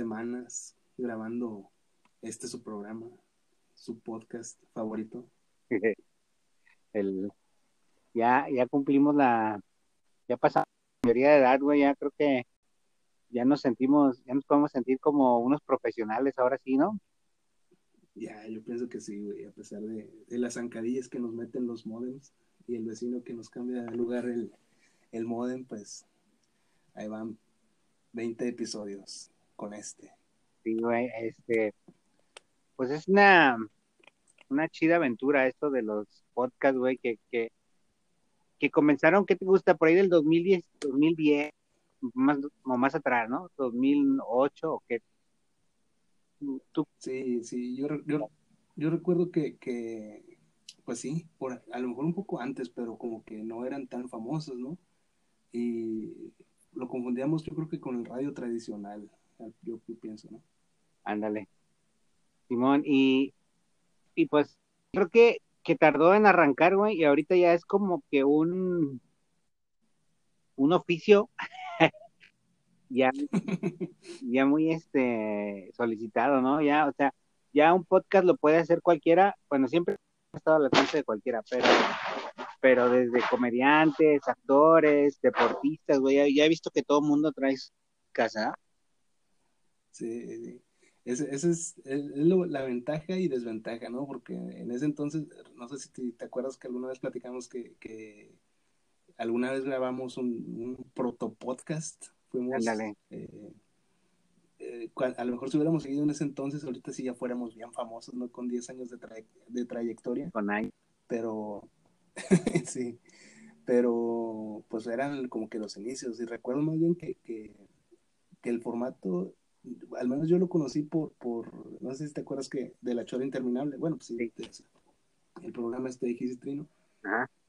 semanas grabando este su programa, su podcast favorito. El, ya, ya cumplimos la, ya pasamos la mayoría de edad, güey, ya creo que ya nos sentimos, ya nos podemos sentir como unos profesionales ahora sí, ¿no? Ya, yo pienso que sí, güey, a pesar de, las zancadillas que nos meten los modems y el vecino que nos cambia de lugar el, el modem, pues ahí van 20 episodios con este. Sí, güey, este, pues es una, una chida aventura esto de los podcasts, güey, que, que, que comenzaron, ¿qué te gusta? Por ahí del 2010, 2010, más, o más atrás, ¿no? 2008 o qué. ¿Tú? Sí, sí, yo, yo, recuerdo que, que, pues sí, por, a lo mejor un poco antes, pero como que no eran tan famosos, ¿no? Y lo confundíamos yo creo que con el radio tradicional, yo, pienso, ¿no? Ándale. Simón, y, y pues creo que, que tardó en arrancar, güey, y ahorita ya es como que un, un oficio ya, ya muy este solicitado, ¿no? Ya, o sea, ya un podcast lo puede hacer cualquiera, bueno, siempre ha estado al alcance de cualquiera, pero, pero desde comediantes, actores, deportistas, güey, ya, he visto que todo el mundo trae casa. Sí, esa es, la ventaja y desventaja, ¿no? Porque en ese entonces, no sé si te, acuerdas que alguna vez platicamos que, que alguna vez grabamos un, un proto podcast Fuimos, eh, eh, a lo mejor si hubiéramos seguido en ese entonces, ahorita sí ya fuéramos bien famosos, ¿no? Con 10 años de, de trayectoria. Con años. Pero, sí, pero pues eran como que los inicios. Y recuerdo más bien que, que, el formato, al menos yo lo conocí por, por, no sé si te acuerdas que de la chora interminable, bueno, pues sí, el programa este de Trino,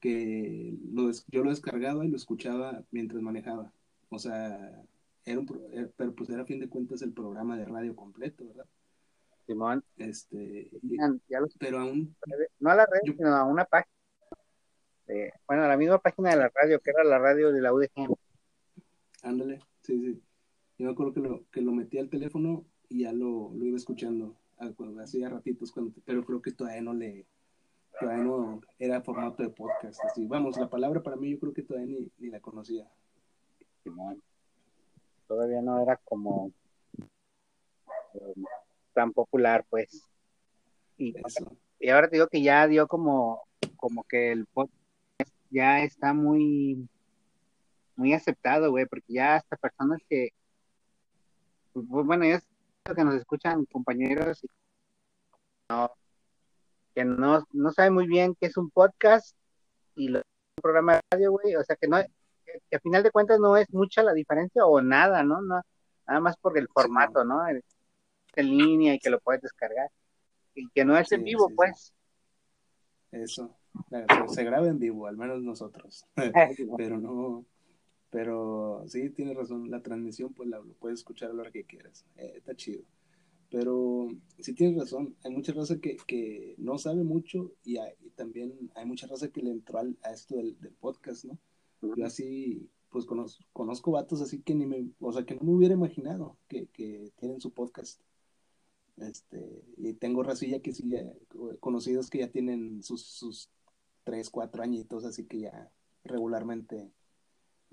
que lo, yo lo descargaba y lo escuchaba mientras manejaba. O sea, era un, eh, pero pues era a fin de cuentas el programa de radio completo, ¿verdad? Simón. Este, pero aún. No a la red, sino a una página. bueno, a la misma página de la radio, que era la radio de la UDG. Ándale, sí, sí. Yo me acuerdo que lo, que lo metí al teléfono y ya lo, lo iba escuchando hacía ratitos, cuando, pero creo que todavía no le, todavía no era formato de podcast. Así, vamos, la palabra para mí yo creo que todavía ni, ni la conocía. Todavía no era como eh, tan popular, pues. Y, y, ahora te digo que ya dio como, como que el podcast ya está muy, muy aceptado, güey, porque ya hasta personas que, pues, bueno, ya que nos escuchan compañeros que no, no saben muy bien qué es un podcast y lo, un programa de radio, güey, o sea que no, que, a final de cuentas no es mucha la diferencia o nada, ¿no? no nada más por el formato, ¿no? En línea y que lo puedes descargar. Y que no es en vivo, pues. Eso. Se graba en vivo, al menos nosotros. pero no. Pero sí, tienes razón. La transmisión, pues la, lo puedes escuchar a la hora que quieras. Eh, está chido. Pero sí tienes razón. Hay mucha raza que, que no sabe mucho y, también hay mucha raza que le entró a esto del, del podcast, ¿no? Yo así, pues conozco, conozco vatos así que ni me, o sea, que no me hubiera imaginado que, tienen su podcast. Este, y tengo racilla que sí, conocidos que ya tienen sus, sus tres, cuatro añitos, así que ya regularmente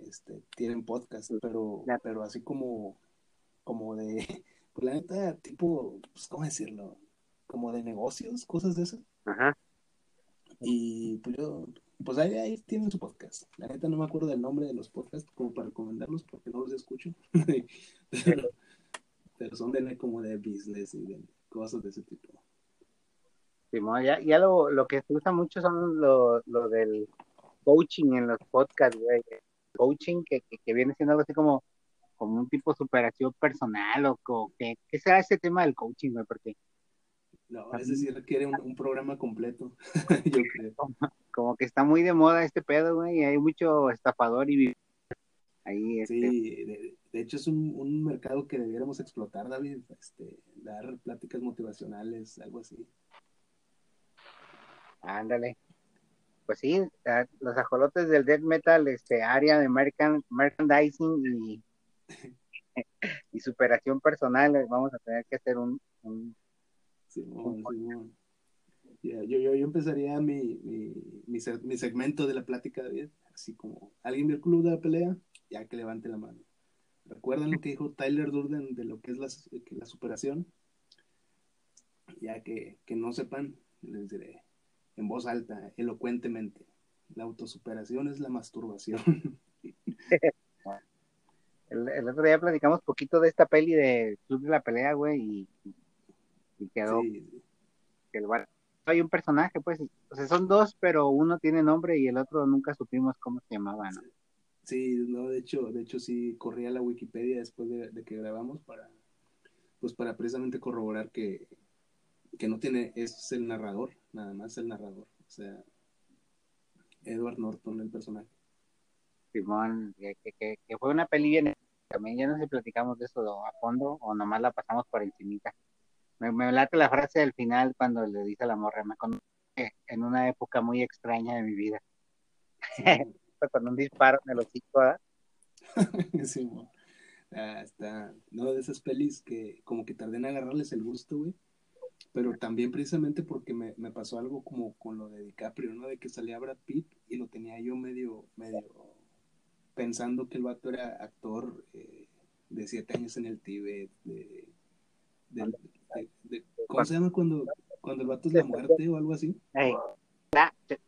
este, tienen podcast, pero, pero así como, como de, pues la neta, tipo, pues, ¿cómo decirlo? Como de negocios, cosas de esas. Ajá. Y pues yo, pues ahí, ahí tienen su podcast. La neta no me acuerdo del nombre de los podcasts como para recomendarlos porque no los escucho. pero, son de como de business y de cosas de ese tipo. Sí, ya, ya lo, lo que se usa mucho son lo, lo del coaching en los podcasts, güey. Coaching que, que, viene siendo algo así como, como un tipo de superación personal o, que, ¿qué será ese tema del coaching, güey? Porque no, ese sí requiere un, programa completo, yo creo. Como que está muy de moda este pedo, güey, y hay mucho estafador y ahí este... Sí, de, hecho es un, mercado que debiéramos explotar, David, este, dar pláticas motivacionales, algo así. Ándale. Pues sí, los ajolotes del death metal, este área de merchandising y, y superación personal, vamos a tener que hacer un... Sí, yo, yo, yo, empezaría mi, mi, mi, segmento de la plática, David, así como, ¿alguien vio el club de la pelea? Ya que levante la mano. ¿Recuerdan lo que dijo Tyler Durden de lo que es la, la superación? Ya que, que no sepan, les diré en voz alta, elocuentemente. La autosuperación es la masturbación. el, otro día platicamos poquito de esta peli de Club de la Pelea, güey, y, quedó el hay un personaje, pues, o sea, son dos, pero uno tiene nombre y el otro nunca supimos cómo se llamaba, ¿no? Sí, no, de hecho, de hecho sí corría la Wikipedia después de, que grabamos para, pues para precisamente corroborar que, que no tiene, es el narrador, nada más el narrador, o sea, Edward Norton, el personaje. Simón, que, que, que fue una peli bien, también ya no sé si platicamos de eso a fondo o nomás la pasamos por encimita. Me, me late la frase del final cuando le dice a la morra, me conoce en una época muy extraña de mi vida. Con un disparo en el hocico, ¿ah? sí, ah, está, no, de esas pelis que como que tardé en agarrarles el gusto, güey. Pero también precisamente porque me, me, pasó algo como con lo de DiCaprio, ¿no? De que salía Brad Pitt y lo tenía yo medio, medio pensando que el vato era actor eh, de siete años en el Tíbet, de, de, ¿Cómo se llama cuando, cuando el vato es la muerte o algo así?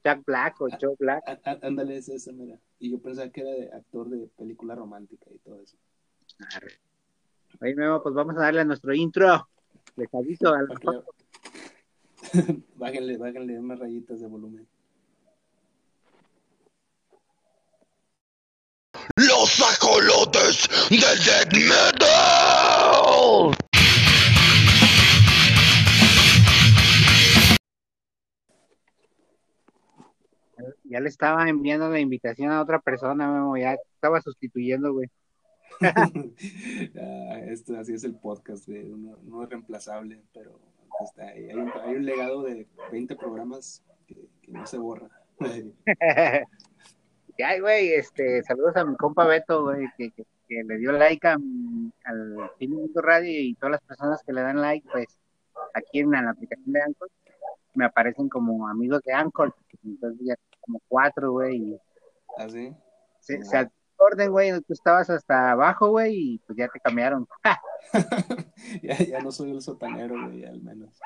Jack Black o ah, Joe Black. Ándale, es esa, mira. Y yo pensaba que era de actor de película romántica y todo eso. Ahí Memo, pues vamos a darle a nuestro intro. Les aviso. A bájenle, bájenle unas rayitas de volumen. Los ajolotes del death metal. ya le estaba enviando la invitación a otra persona, Memo, ya estaba sustituyendo, güey. Ah, esto así es el podcast, güey, no, es reemplazable, pero está ahí. Hay, un, legado de 20 programas que, no se borra. ya, güey, este, saludos a mi compa Beto, güey, que, le dio like a, al Minuto Radio y todas las personas que le dan like, pues, aquí en la aplicación de Anchor, me aparecen como amigos de Anchor, entonces ya como cuatro, güey. ¿Así? ¿Ah, se, se orden, güey, tú estabas hasta abajo, güey, y pues ya te cambiaron. ya, ya no soy el sotanero, güey, al menos.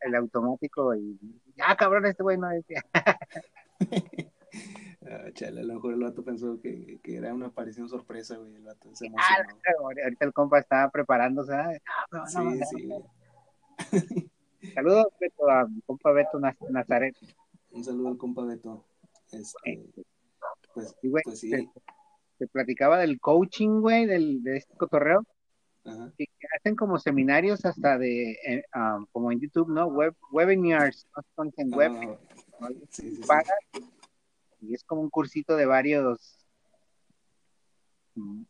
el automático, y ya, cabrón, este güey no decía. Ah, chale, a lo mejor el vato pensó que, que, era una aparición sorpresa, güey. El vato se ah, ahorita el compa estaba preparándose. sí, sí. Saludos, Beto, a mi compa Beto Nazaret. Un saludo al compa Beto. Este, pues, pues sí. Te, platicaba del coaching, güey, del, de este cotorreo. Ajá. Que hacen como seminarios hasta de, eh, um, como en YouTube, ¿no? Web, webinars, ¿no? en web. sí, sí, y es como un cursito de varios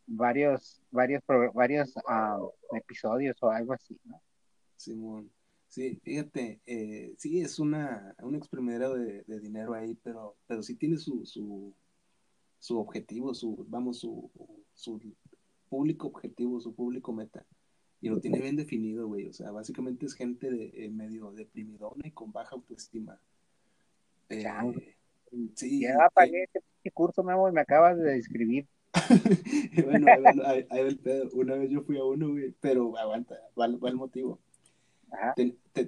varios varios varios uh, episodios o algo así, ¿no? Simón. Sí, fíjate, eh, sí es una, un exprimidero de, dinero ahí, pero, pero sí tiene su, su, su objetivo, su, vamos, su, su público objetivo, su público meta. Y lo tiene bien definido, güey. O sea, básicamente es gente de, eh, medio deprimidona y con baja autoestima. Eh, sí. Ya pagué este curso, y me acabas de describir. bueno, ahí, el pedo. Una vez yo fui a uno, güey, pero aguanta, va, va el motivo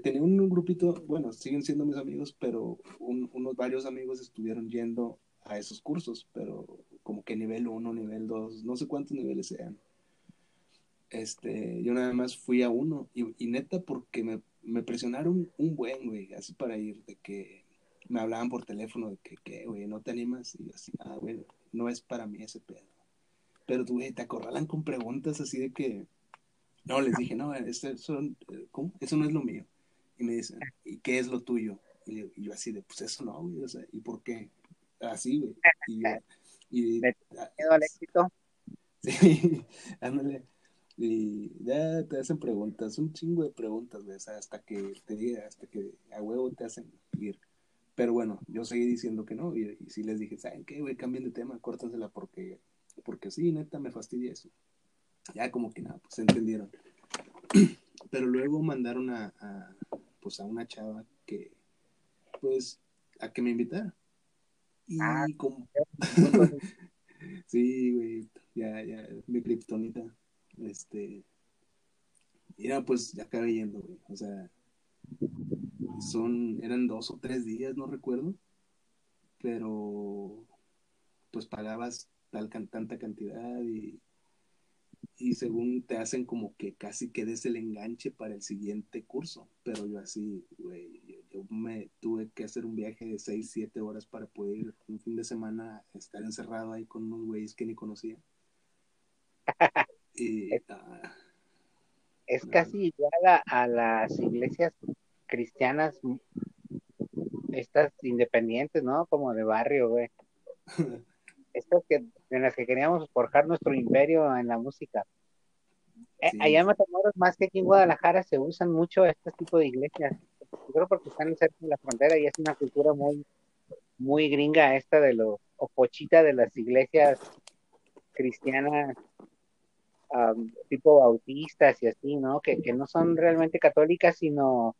tenía un, grupito, bueno, siguen siendo mis amigos, pero unos varios amigos estuvieron yendo a esos cursos, pero como que nivel 1, nivel 2, no sé cuántos niveles sean. Este, yo nada más fui a uno y, neta porque me, me, presionaron un buen, güey, así para ir, de que me hablaban por teléfono de que, ¿qué, güey, no te animas? Y así, ah, güey, no es para mí ese pedo. Pero, güey, te acorralan con preguntas así de que, no, les dije, no, eso, ¿cómo? eso no es lo mío. Y me dicen, ¿y qué es lo tuyo? Y, yo así de, pues eso no, güey, o sea, ¿y por qué? Así, güey. Y y, al éxito? Sí, ándale. Y ya te hacen preguntas, un chingo de preguntas, güey, hasta que te diga, hasta que a huevo te hacen ir. pero bueno, yo seguí diciendo que no, y, y sí les dije, ¿saben qué, güey? Cambien de tema, córtansela porque, porque sí, neta, me fastidia eso. Ya como que nada, pues se entendieron. Pero luego mandaron a, a, pues a una chava que, pues, a que me invitara. Y Ah, como... sí, güey, ya, ya, mi kriptonita. Este, era pues, ya acabé yendo, güey. O sea, son, eran dos o tres días, no recuerdo. Pero, pues pagabas tal, tanta cantidad y, y según te hacen como que casi que des el enganche para el siguiente curso. Pero yo así, güey, yo, me tuve que hacer un viaje de seis, siete horas para poder ir un fin de semana estar encerrado ahí con unos güeyes que ni conocía. Y, ah, es casi igual a, a las iglesias cristianas, estas independientes, ¿no? Como de barrio, güey. Estas que, en las que queríamos forjar nuestro imperio en la música. Eh, allá en Matamoros, más que aquí en Guadalajara, se usan mucho este tipo de iglesias. Creo porque están cerca de la frontera y es una cultura muy, muy gringa esta de los, o pochita de las iglesias cristianas am, tipo bautistas y así, ¿no? Que, que no son realmente católicas, sino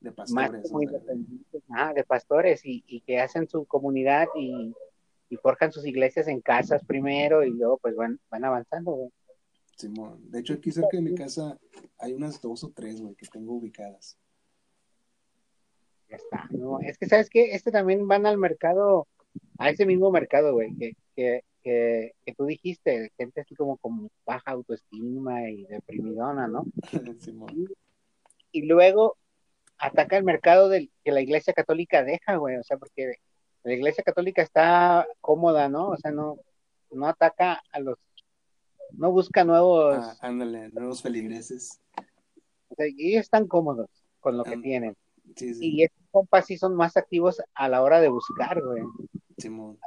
de pastores. sea, independientes, ajá, de pastores y, y que hacen su comunidad y, y forjan sus iglesias en casas primero y luego pues van, van avanzando, güey. Simón. De hecho, aquí cerca de mi casa hay unas dos o tres, güey, que tengo ubicadas. Ya está. No, es que, ¿sabes qué? Este también van al mercado, a ese mismo mercado, güey, que, que, que, que tú dijiste, gente así como con baja autoestima y deprimidona, ¿no? Y luego ataca el mercado del, que la iglesia católica deja, güey, o sea, porque la iglesia católica está cómoda, ¿no? O sea, no, no ataca a los, no busca nuevos, Ah, ándale, nuevos feligreses. o sea, ellos están cómodos con lo que tienen. Sí, sí, Y estos compas sí son más activos a la hora de buscar, güey. Simón.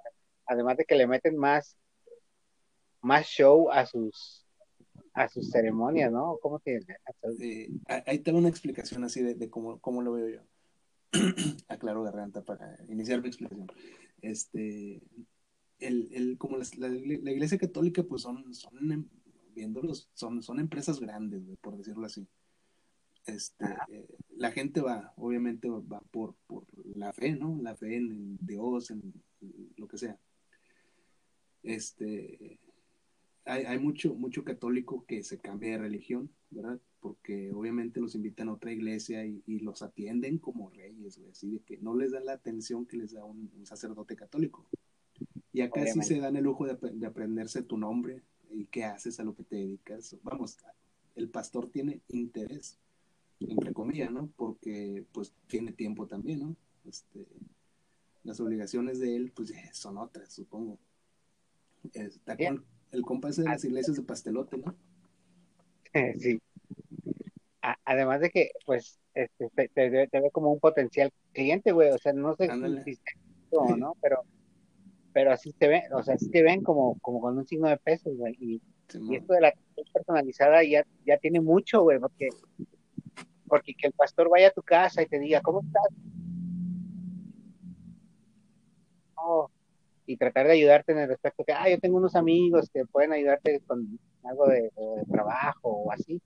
además de que le meten más más show a sus a sus ceremonias, ¿no? ¿Cómo se Eh, ah, ahí tengo una explicación así de, de cómo, cómo lo veo yo. Aclaro garganta para iniciar mi explicación. Este, el, el, como la, la iglesia católica, pues son, son viéndolos, son, son empresas grandes, por decirlo así. Este, eh, la gente va, obviamente va por, por la fe, ¿no? La fe en, en Dios, en lo que sea. Este, hay, hay mucho, mucho católico que se cambia de religión, ¿verdad? Porque obviamente los invitan a otra iglesia y, y los atienden como reyes, güey, así de que no les dan la atención que les da un, un sacerdote católico. Y acá sí se dan el lujo de aprenderse tu nombre y qué haces, a lo que te dedicas. Vamos, el pastor tiene interés, entre comillas, ¿no? Porque pues tiene tiempo también, ¿no? Este, las obligaciones de él, pues eh, son otras, supongo. Está Bien. con el compa ese de las iglesias de pastelote, ¿no? sí. Además de que, pues, este, te, te ve te ve como un potencial cliente, güey. O sea, no sé Ándale. si o no, pero, pero así te ven, o sea, así te ven como, como con un signo de pesos, güey. Y, y esto de la personalizada ya, ya tiene mucho, güey, porque, porque que el pastor vaya a tu casa y te diga, ¿cómo estás? Y tratar de ayudarte en el respecto que, ah, yo tengo unos amigos que pueden ayudarte con algo de, de trabajo o así.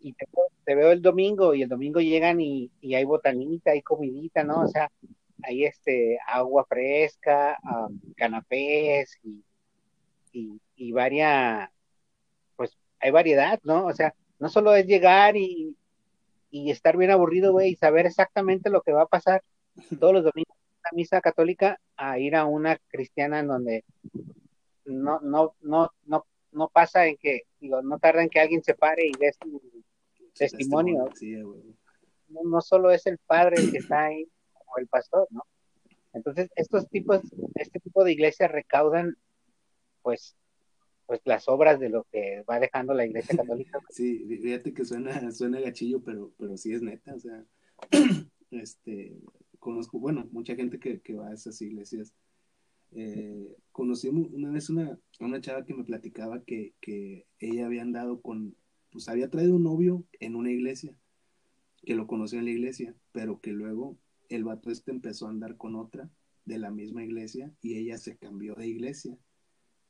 Y te, te veo el domingo y el domingo llegan y, y hay botanita, hay comidita, ¿no? O sea, hay este agua fresca, um, canapés y, y, y varia, pues hay variedad, ¿no? O sea, no solo es llegar y, y estar bien aburrido, güey, y saber exactamente lo que va a pasar todos los domingos en la misa católica a ir a una cristiana en donde no, no, no, no, no pasa en que, digo, no tarda en que alguien se pare y dé su testimonio. Sí, no, no solo es el padre el que está ahí o el pastor, ¿no? Entonces, estos tipos, este tipo de iglesias recaudan, pues, pues las obras de lo que va dejando la iglesia católica. Sí, fí- fíjate que suena, suena gachillo, pero, pero sí es neta, o sea, este, conozco, bueno, mucha gente que, que va a esas iglesias. Eh, conocí una vez una, una chava que me platicaba que, que ella había andado con, pues había traído un novio en una iglesia, que lo conoció en la iglesia, pero que luego el vato este empezó a andar con otra de la misma iglesia y ella se cambió de iglesia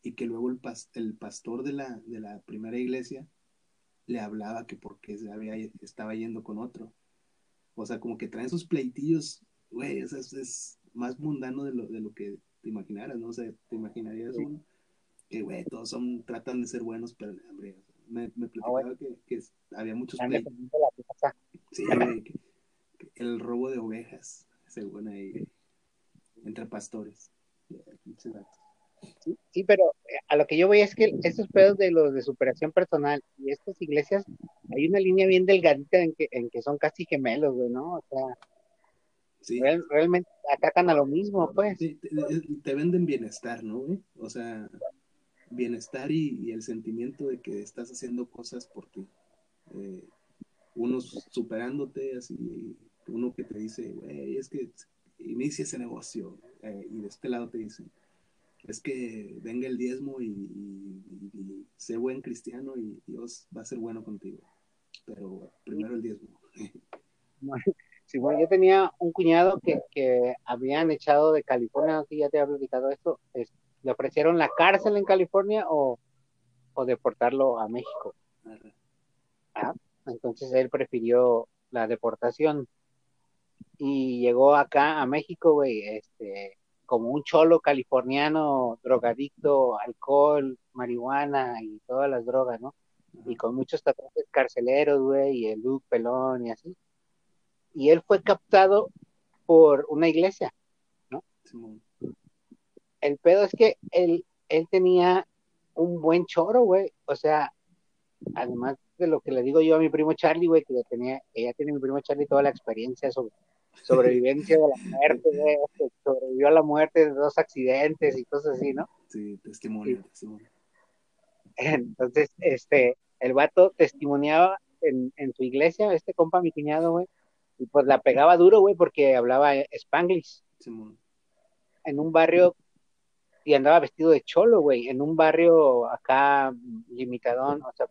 y que luego el, el pastor de la, de la primera iglesia le hablaba que porque había, estaba yendo con otro. O sea, como que traen sus pleitillos, güey, es, es, más mundano de lo, de lo que te imaginaras, ¿no? O sea, te imaginarías un, que, güey, todos son, tratan de ser buenos, pero, hombre, me, me ah, platicaba que, que, había muchos pleitos. Sí, güey, el robo de ovejas, según ahí, entre pastores. Sí, pero eh, a lo que yo voy es que estos pedos de los de superación personal y estas iglesias, hay una línea bien delgadita en que, en que son casi gemelos, güey, ¿no? O sea, realmente atacan a lo mismo, pues. te, venden bienestar, ¿no, güey? O sea, bienestar y, el sentimiento de que estás haciendo cosas por ti. Eh, unos superándote, así, uno que te dice, güey, es que inicia ese negocio, eh, y de este lado te dicen, es que venga el diezmo y, sé buen cristiano y Dios va a ser bueno contigo. Pero primero el diezmo. Sí, bueno, yo tenía un cuñado que, que habían echado de California, si ya te había platicado esto, le ofrecieron la cárcel en California o, o deportarlo a México. Ah, entonces él prefirió la deportación y llegó acá a México, güey, este, como un cholo californiano, drogadicto, alcohol, marihuana y todas las drogas, ¿no? Y con muchos tatuajes carceleros, güey, y el look pelón y así. Y él fue captado por una iglesia, ¿no? El pedo es que él, él tenía un buen choro, güey. O sea, además de lo que le digo yo a mi primo Charlie, güey, que tenía, ella tiene mi primo Charlie toda la experiencia sobre sobrevivencia de la muerte, sobrevivió a la muerte de dos accidentes y cosas así, ¿no? Sí, testimonio, testimonio. Entonces, este, el vato testimoniaba en, en su iglesia, este compa, mi cuñado, güey, y pues la pegaba duro, güey, porque hablaba spanglish. En un barrio, y andaba vestido de cholo, güey, en un barrio acá limitadón, o sea,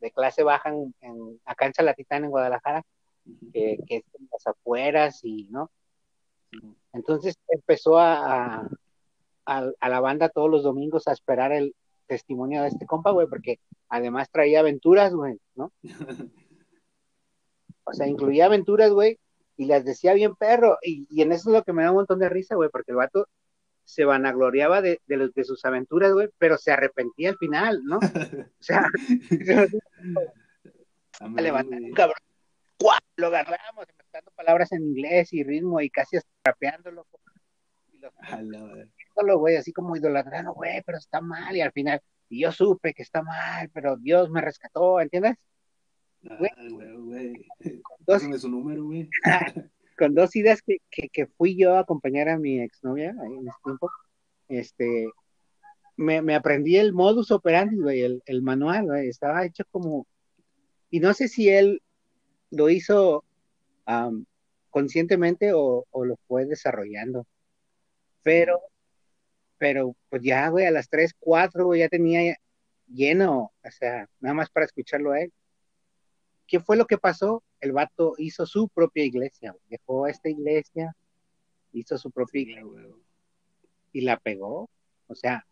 de clase baja en, acá en Salatitán, en Guadalajara, que, es en las afueras y, ¿no? Entonces empezó a, a, la banda todos los domingos a esperar el testimonio de este compa, güey, porque además traía aventuras, güey, ¿no? O sea, incluía aventuras, güey, y las decía bien perro, y, en eso es lo que me da un montón de risa, güey, porque el vato se vanagloriaba de, de, de sus aventuras, güey, pero se arrepentía al final, ¿no? O sea, levantar un cabrón lo agarramos, inventando palabras en inglés y ritmo y casi rapeándolo. Y güey, así como idolatrando, güey, pero está mal. Y al final, y yo supe que está mal, pero Dios me rescató, ¿entiendes? Con dos, número, con dos ideas que, que, fui yo a acompañar a mi exnovia en ese tiempo, este, me, me aprendí el modus operandi, güey, el, el manual, güey, estaba hecho como, y no sé si él lo hizo conscientemente o, lo fue desarrollando. Pero, pero pues ya, güey, a las 3, 4, ya tenía lleno, o sea, nada más para escucharlo a él. ¿Qué fue lo que pasó? El vato hizo su propia iglesia, dejó esta iglesia, hizo su propia iglesia y la pegó, o sea,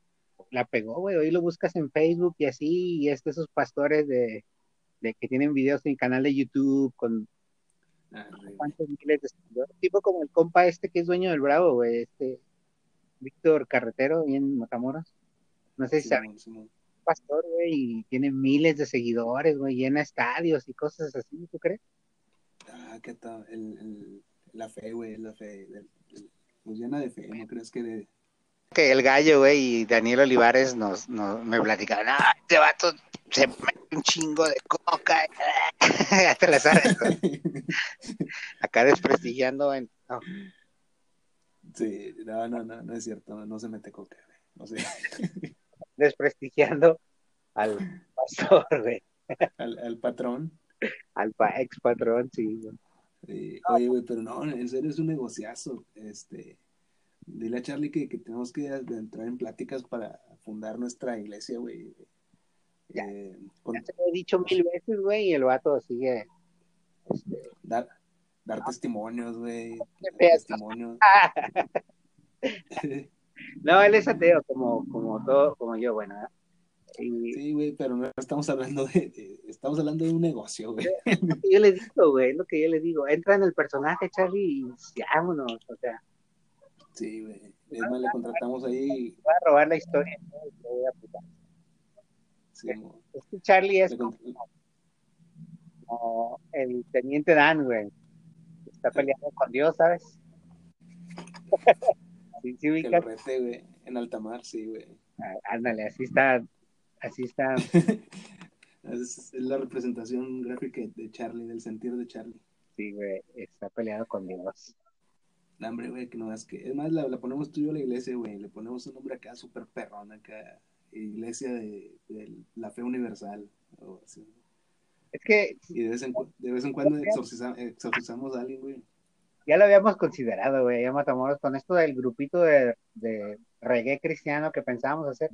la pegó, güey, hoy lo buscas en Facebook y así, y es de esos pastores de, de que tienen videos en canal de YouTube con ah, cuántos miles de seguidores. Tipo como el compa este que es dueño del Bravo, güey, este Víctor Carretero, y en Matamoros. No sé si saben. Pastor, güey, y tiene miles de seguidores, güey, llena estadios y cosas así, ¿tú crees? Ah, qué tal, el, el, la fe, güey, la fe, pues llena de fe, ¿no crees que de, que el gallo, güey, y Daniel Olivares nos, nos me platicaban, ah, este vato se mete un chingo de coca, hasta las Acá desprestigiando en... Sí, no, no, no, no es cierto, no se mete coca, güey. sé. desprestigiando al pastor, güey. Al, al patrón. Al ex patrón, sí, güey. oye, güey, pero no, en serio es un negociazo, este dile a Charlie que, que tenemos que entrar en pláticas para fundar nuestra iglesia, güey. Ya, eh, te lo he dicho mil veces, güey, y el vato sigue. Este... dar testimonios, güey. Testimonios. No, él es ateo, como, como todo, como yo, bueno. ¿eh? Y Sí, güey, pero no estamos hablando de, de- estamos hablando de un negocio, güey. yo le digo, güey, lo que yo le digo. Entra en el personaje, Charlie, y vámonos. O sea, Sí, güey. Es más, le contratamos ahí. va a robar la historia. ¿no? Sí, Es que Charlie es como, el teniente Dan, güey. Está peleando con Dios, ¿sabes? Sí, sí, que ubicas. lo rete, güey. En alta mar, sí, güey. Ah, Ándale, así está, así está. Es, es la representación gráfica de Charlie, del sentir de Charlie. Sí, güey, está peleado con Dios. No, hombre, güey, que no es que. Es más, la, la ponemos tú y yo a la iglesia, güey. Le ponemos un nombre acá súper perrón, acá. Iglesia de, de la fe universal. o así. Es que Y de vez en, cu- de vez en cuando exorciza- exorcizamos a alguien, güey. ya lo habíamos considerado, güey, ya Matamoros, con esto del grupito de, de reggae cristiano que pensábamos hacer,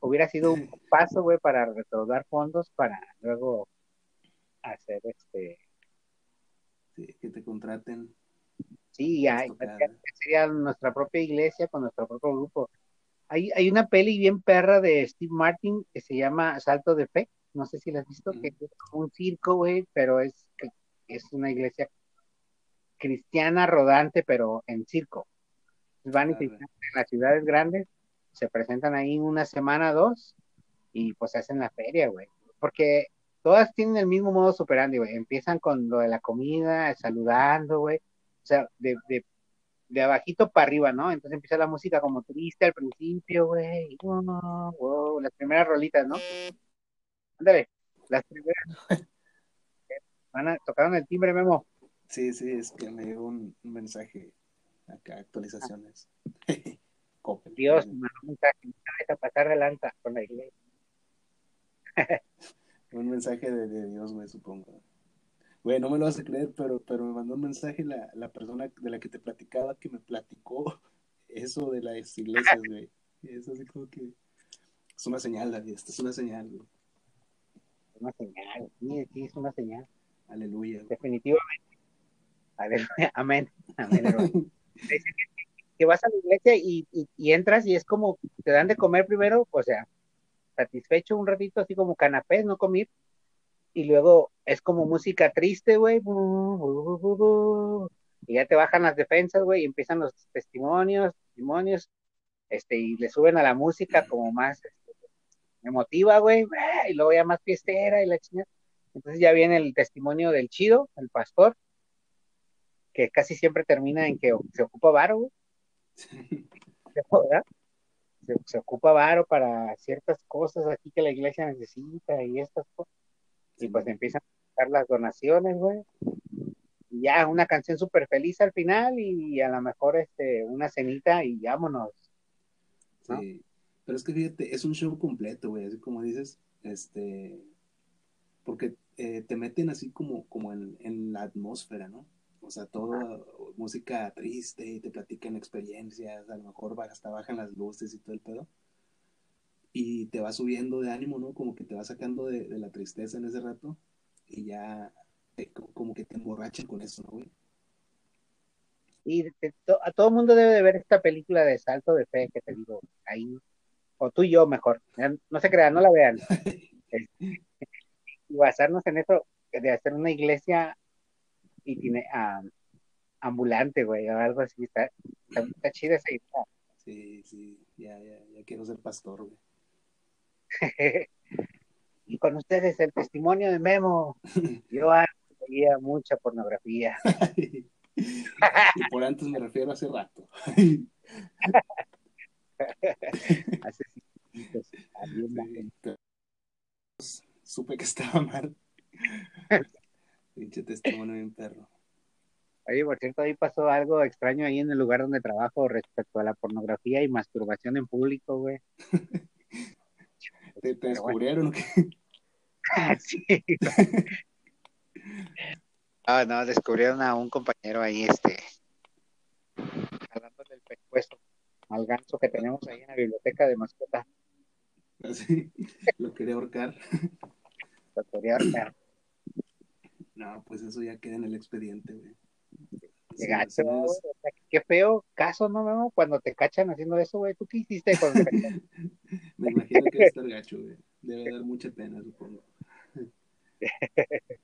hubiera sido un paso, güey, para recaudar fondos para luego hacer este, Sí, que te contraten. Sí, cara. sería nuestra propia iglesia con nuestro propio grupo. Hay, hay una peli bien perra de Steve Martin que se llama Salto de Fe, no sé si la has visto, que es como un circo, güey, pero es, es una iglesia cristiana rodante, pero en circo. Van y se en las ciudades grandes, se presentan ahí una semana, dos, y pues hacen la feria, güey. Porque todas tienen el mismo modo superandi, güey. Empiezan con lo de la comida, saludando, güey. O sea, de, de, de abajito para arriba, ¿no? Entonces empieza la música como triste al principio, güey. Wow, wow, las primeras rolitas, ¿no? Ándale, las primeras. Van a, tocaron el timbre, Memo. Sí, sí, es que me llegó un, un mensaje acá, actualizaciones. Dios, me mandó un mensaje, deja pasar de lanza con la iglesia. Un mensaje de, de Dios, güey, supongo. Güey, no me lo vas a creer, pero, pero me mandó un mensaje la, la persona de la que te platicaba que me platicó eso de las iglesias, güey. Es así como que es una señal, David, esta es una señal, güey. Es una señal, sí, sí, es una señal. Aleluya. güey. Definitivamente. Aleluya. Amén. Amén, que, que vas a la iglesia y, y, y entras y es como te dan de comer primero, o sea, satisfecho un ratito, así como canapés, no comer. Y luego es como música triste, güey. Y ya te bajan las defensas, güey, y empiezan los testimonios, testimonios, este, y le suben a la música como más este, emotiva, güey, y luego ya más fiestera y la chingada. Entonces ya viene el testimonio del chido, el pastor, que casi siempre termina en que se ocupa varo, güey. ¿verdad? Se, se ocupa varo para ciertas cosas aquí que la iglesia necesita y estas cosas. Y pues empiezan a dar las donaciones, güey. Y ya una canción súper feliz al final y a lo mejor este, una cenita y vámonos. ¿no? Sí. Pero es que fíjate, es un show completo, güey, así como dices, este, porque eh, te meten así como, como en, en la atmósfera, ¿no? O sea, toda música triste y te platican experiencias, a lo mejor hasta bajan las luces y todo el pedo. Y te va subiendo de ánimo, ¿no? Como que te va sacando de, de la tristeza en ese rato y ya te- como que te emborrachan con eso, ¿no, güey? Y te- to- a todo mundo debe de ver esta película de Salto de Fe que te digo, ahí, o tú y yo mejor, no se crean, no la vean. Y basarnos en eso, de hacer una iglesia y tiene ah, ambulante, güey, o algo así, está, está, está chida esa idea. Sí, sí, ya, ya, ya quiero ser pastor, güey. y con ustedes el testimonio de Memo. Yo antes veía mucha pornografía. y por antes me refiero a hace rato. Hace Sí, supe que estaba mal. Pinche testimonio bien perro. Oye, por cierto, ahí pasó algo extraño ahí en el lugar donde trabajo respecto a la pornografía y masturbación en público, güey. ¿Te, te bueno. descubrieron o qué? Sí. Ah, no, descubrieron a un compañero ahí, este, jalándole el pescuezo al ganso que tenemos ahí en la biblioteca de mascota. Así, lo quería ahorcar. Lo quería ahorcar. No, pues eso ya queda en el expediente, güey. Qué gacho, qué feo caso, ¿no, Memo? Cuando te cachan haciendo eso, güey. ¿Tú qué hiciste cuando te Me imagino que debe estar gacho, güey. Debe dar mucha pena, supongo.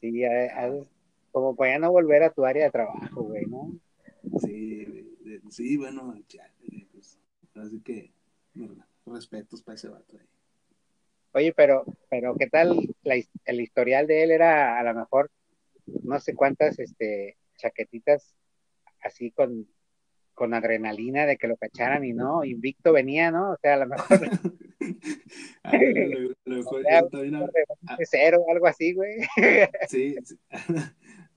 sí, como para ya no volver a tu área de trabajo, güey, ¿no? Sí, sí, bueno, ya, pues, así que, respetos para ese vato ahí. Oye, pero, pero ¿qué tal el historial de él? Era a lo mejor no sé cuántas este, chaquetitas así con, con adrenalina de que lo cacharan y no, invicto venía, ¿no? O sea, a lo mejor. ah, lo, mejor cero, algo así, güey. sí,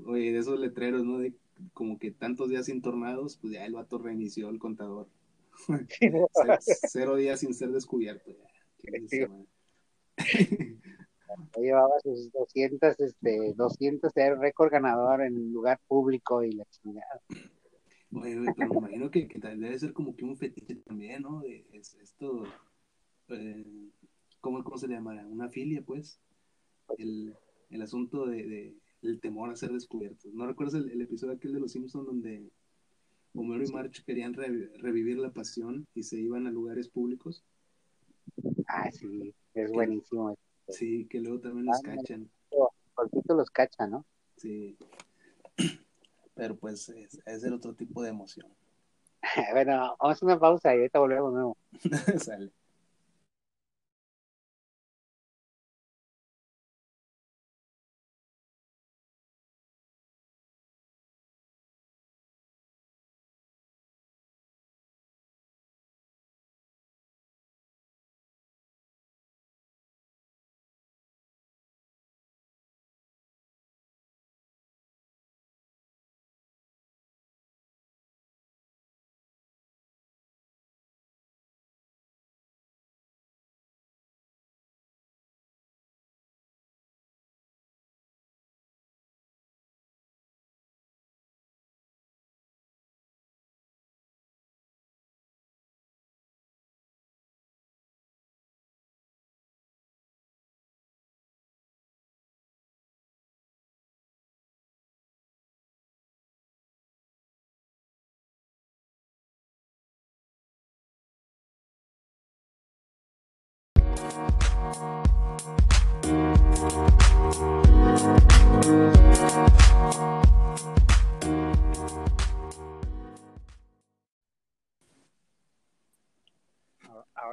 oye, de esos letreros, ¿no? De como que tantos días sin tornados, pues ya el vato reinició el contador. cero, días sin ser descubierto. Ya. Llevaba sus 200, este, 200 era récord ganador en lugar público y la chingada. Oye, pero me imagino que, que, debe ser como que un fetiche también, ¿no? Es, esto, eh, ¿cómo, ¿cómo, se le llamará? Una filia, pues. El, el asunto de, de, el temor a ser descubiertos. ¿No recuerdas el, el episodio aquel de Los Simpsons donde Homero y March querían revivir la pasión y se iban a lugares públicos? Ah, sí, es buenísimo. Sí, que luego también los cachan. Cortito los cachan, ¿no? Sí. Pero pues es, es el otro tipo de emoción. bueno, vamos a una pausa y ahorita volvemos nuevo. Sale.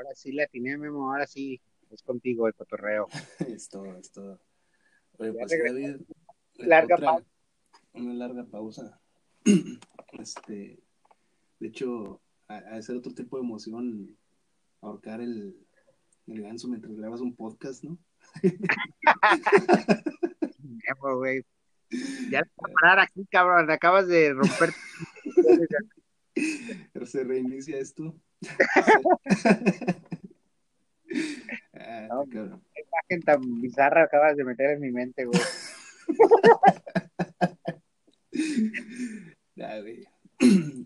Ahora sí la tiene Memo, ahora sí es contigo el cotorreo. es todo, es todo. Oye, pues David, larga pausa. Una larga pausa. este, de hecho, a, a ese otro tipo de emoción, ahorcar el, el ganso mientras grabas un podcast, ¿no? Ya te a parar aquí, cabrón. Acabas de romper. Se reinicia esto. Ah, qué imagen tan bizarra acabas de meter en mi mente, güey.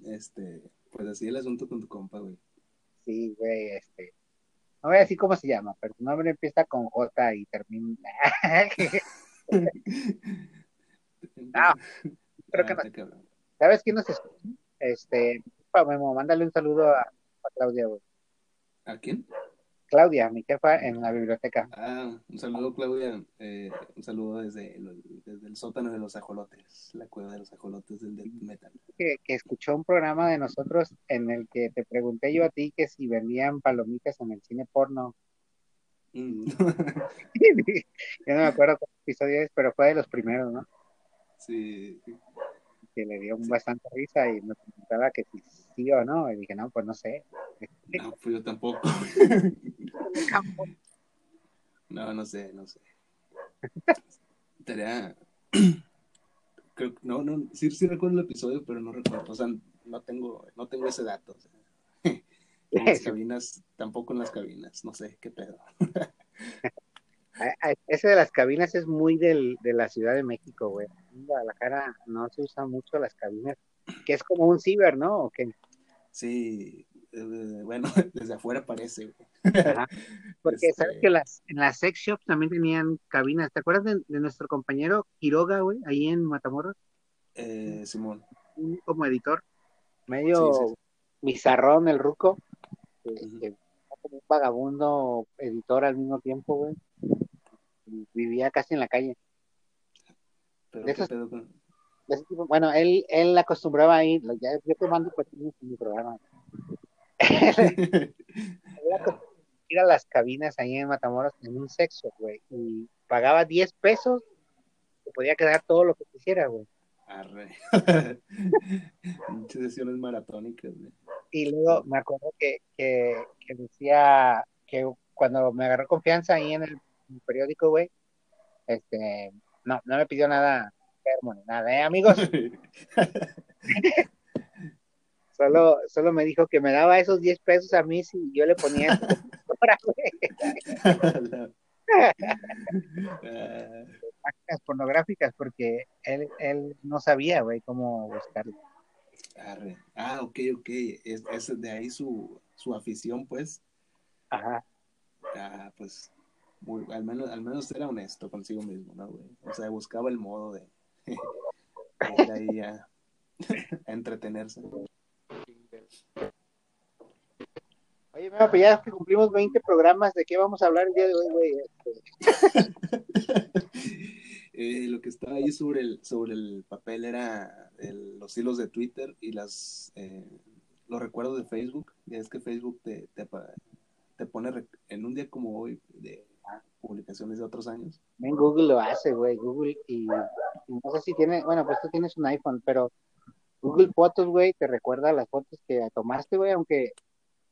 Este, pues así el asunto con tu compa, güey. Sí, güey, este no voy a decir cómo se llama, pero su nombre empieza con J y termina. no, creo que no. ¿Sabes quién nos escucha? Este, Memo, mándale un saludo a, a Claudia, güey. ¿A quién? Claudia, mi jefa en la biblioteca. Ah, un saludo, Claudia. Eh, un saludo desde, desde, el sótano de los ajolotes, la cueva de los ajolotes del metal. Que, que, escuchó un programa de nosotros en el que te pregunté yo a ti que si vendían palomitas en el cine porno. Mm. yo no me acuerdo qué episodio es, pero fue de los primeros, ¿no? Sí. Que le dio bastante risa y me preguntaba que si sí o no. Y dije, no, pues no sé. No, pues yo tampoco. no, no sé, no sé. Tarea. Creo, no, no, sí, sí recuerdo el episodio, pero no recuerdo, o sea, no tengo, no tengo ese dato. en las cabinas, tampoco en las cabinas, no sé, qué pedo. Ese de las cabinas es muy del, de la Ciudad de México, güey. En Guadalajara no se usan mucho las cabinas, que es como un ciber, ¿no? ¿O qué? Sí, eh, bueno, desde afuera parece. Porque este sabes que las, en las sex shops también tenían cabinas. ¿Te acuerdas de, nuestro compañero Quiroga, güey, ahí en Matamoros? Eh, Simón. Como editor, medio bizarrón el ruco. como un vagabundo editor al mismo tiempo, güey. Vivía casi en la calle. Bueno, él, él acostumbraba a ir, ya yo te mando en mi programa. ir a las cabinas ahí en Matamoros en un sexo, güey, y pagaba 10 pesos, y podía quedar todo lo que quisiera, güey. Arre. Muchas sesiones maratónicas, güey. Y luego me acuerdo que, que, que, decía que cuando me agarró confianza ahí en el, periódico, güey, este, no, no me pidió nada nada, ¿eh, amigos? solo, solo me dijo que me daba esos 10 pesos a mí si yo le ponía páginas pornográficas porque él, él no sabía, güey, cómo buscarlo. Ah, ok, ok. Es, es, de ahí su, su afición, pues. Ajá. Ah, pues, muy, al, menos, al menos era honesto consigo mismo, ¿no, güey? O sea, buscaba el modo de, ir ahí a, a entretenerse. Oye, pues ya cumplimos 20 programas, ¿de qué vamos a hablar el día de hoy, güey? eh, lo que estaba ahí sobre el, sobre el papel era el, los hilos de Twitter y las eh, los recuerdos de Facebook. Y es que Facebook te, te, te pone en un día como hoy de publicaciones de otros años. En Google lo hace, güey. Google y, no sé si tiene, bueno, pues tú tienes un iPhone, pero Google Fotos, güey, te recuerda las fotos que tomaste, güey, aunque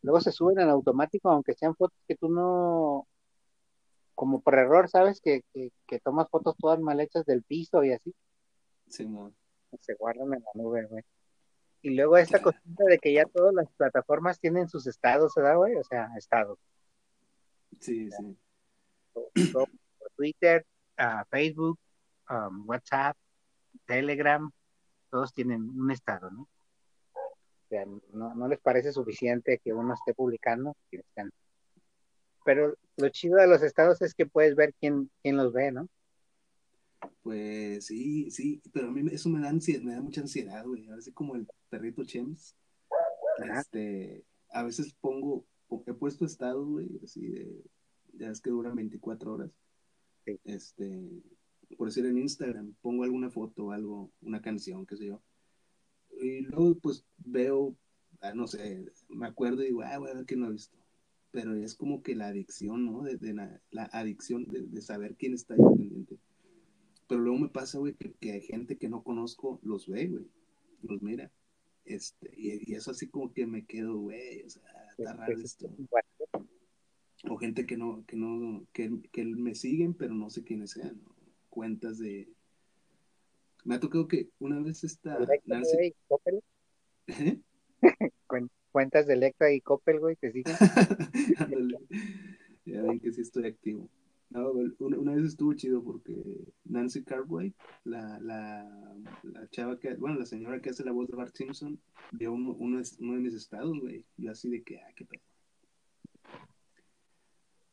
luego se suben en automático, aunque sean fotos que tú no, como por error, ¿sabes? Que, que, tomas fotos todas mal hechas del piso y así. Sí, Se guardan en la nube, güey. Y luego esta cosita de que ya todas las plataformas tienen sus estados, ¿verdad, güey? O sea, estados. Sí, sí. Twitter, Facebook, um, WhatsApp, Telegram, todos tienen un estado, ¿no? O sea, no, les parece suficiente que uno esté publicando, pero lo chido de los estados es que puedes ver quién, quién los ve, ¿no? Pues sí, sí, pero a mí eso me da, me da mucha ansiedad, güey. A veces como el perrito Chems. Este, a veces pongo, he puesto estados, güey, así de, ya es que duran 24 horas. Este, por decir en Instagram, pongo alguna foto, algo, una canción, qué sé yo y luego pues veo, ah, no sé, me acuerdo y digo, ah, voy a ver quién lo ha visto. Pero es como que la adicción, ¿no? De, la, adicción de, saber quién está ahí pendiente. Pero luego me pasa, güey, que, hay gente que no conozco, los ve, güey, los mira. Este, y, eso así como que me quedo, güey, o sea, está raro esto. O gente que no, que no, que, que me siguen, pero no sé quiénes sean, cuentas de, me ha tocado que una vez esta Nancy... ¿Eh? Cuentas de Electra y Coppel, güey, te siguen. ya ven que sí estoy activo. una, vez estuvo chido porque Nancy Cartwright, la, la, la, chava que, bueno, la señora que hace la voz de Bart Simpson, vio uno, uno, de mis estados, güey. Yo así de que, ah, qué pedo.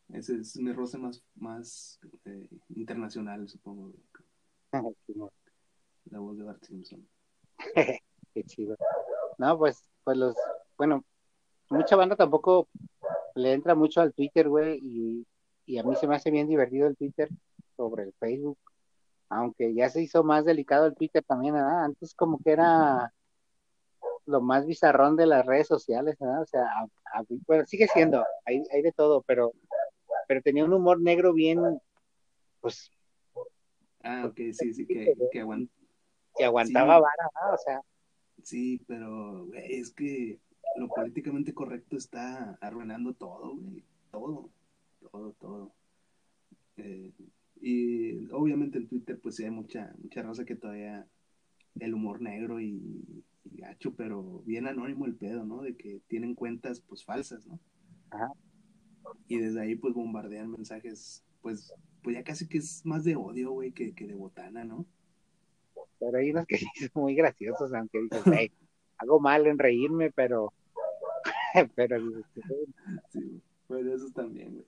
Ese es mi roce más, más eh, internacional, supongo. la voz de Bart Simpson. Qué chido. No, pues, pues los, bueno, mucha banda tampoco le entra mucho al Twitter, güey, y, y a mí se me hace bien divertido el Twitter sobre el Facebook, aunque ya se hizo más delicado el Twitter también, ¿verdad? Antes como que era lo más bizarrón de las redes sociales, ¿verdad? O sea, bueno, sigue siendo, hay, hay de todo, pero, pero tenía un humor negro bien, pues... Ah, ok, sí, sí, que, que, que aguantaba vara, O sea. Sí, pero, güey, es que lo políticamente correcto está arruinando todo, güey. Todo, todo, todo. Eh, y obviamente en Twitter, pues sí hay mucha, mucha raza que todavía el humor negro y, gacho, pero bien anónimo el pedo, ¿no? De que tienen cuentas, pues falsas, ¿no? Ajá. Y desde ahí, pues bombardean mensajes, pues, pues ya casi que es más de odio, güey, que, que de botana, ¿no? pero hay unos que sí son muy graciosos, aunque dices, hey, hago mal en reírme, pero, pero, sí, pues eso también, güey.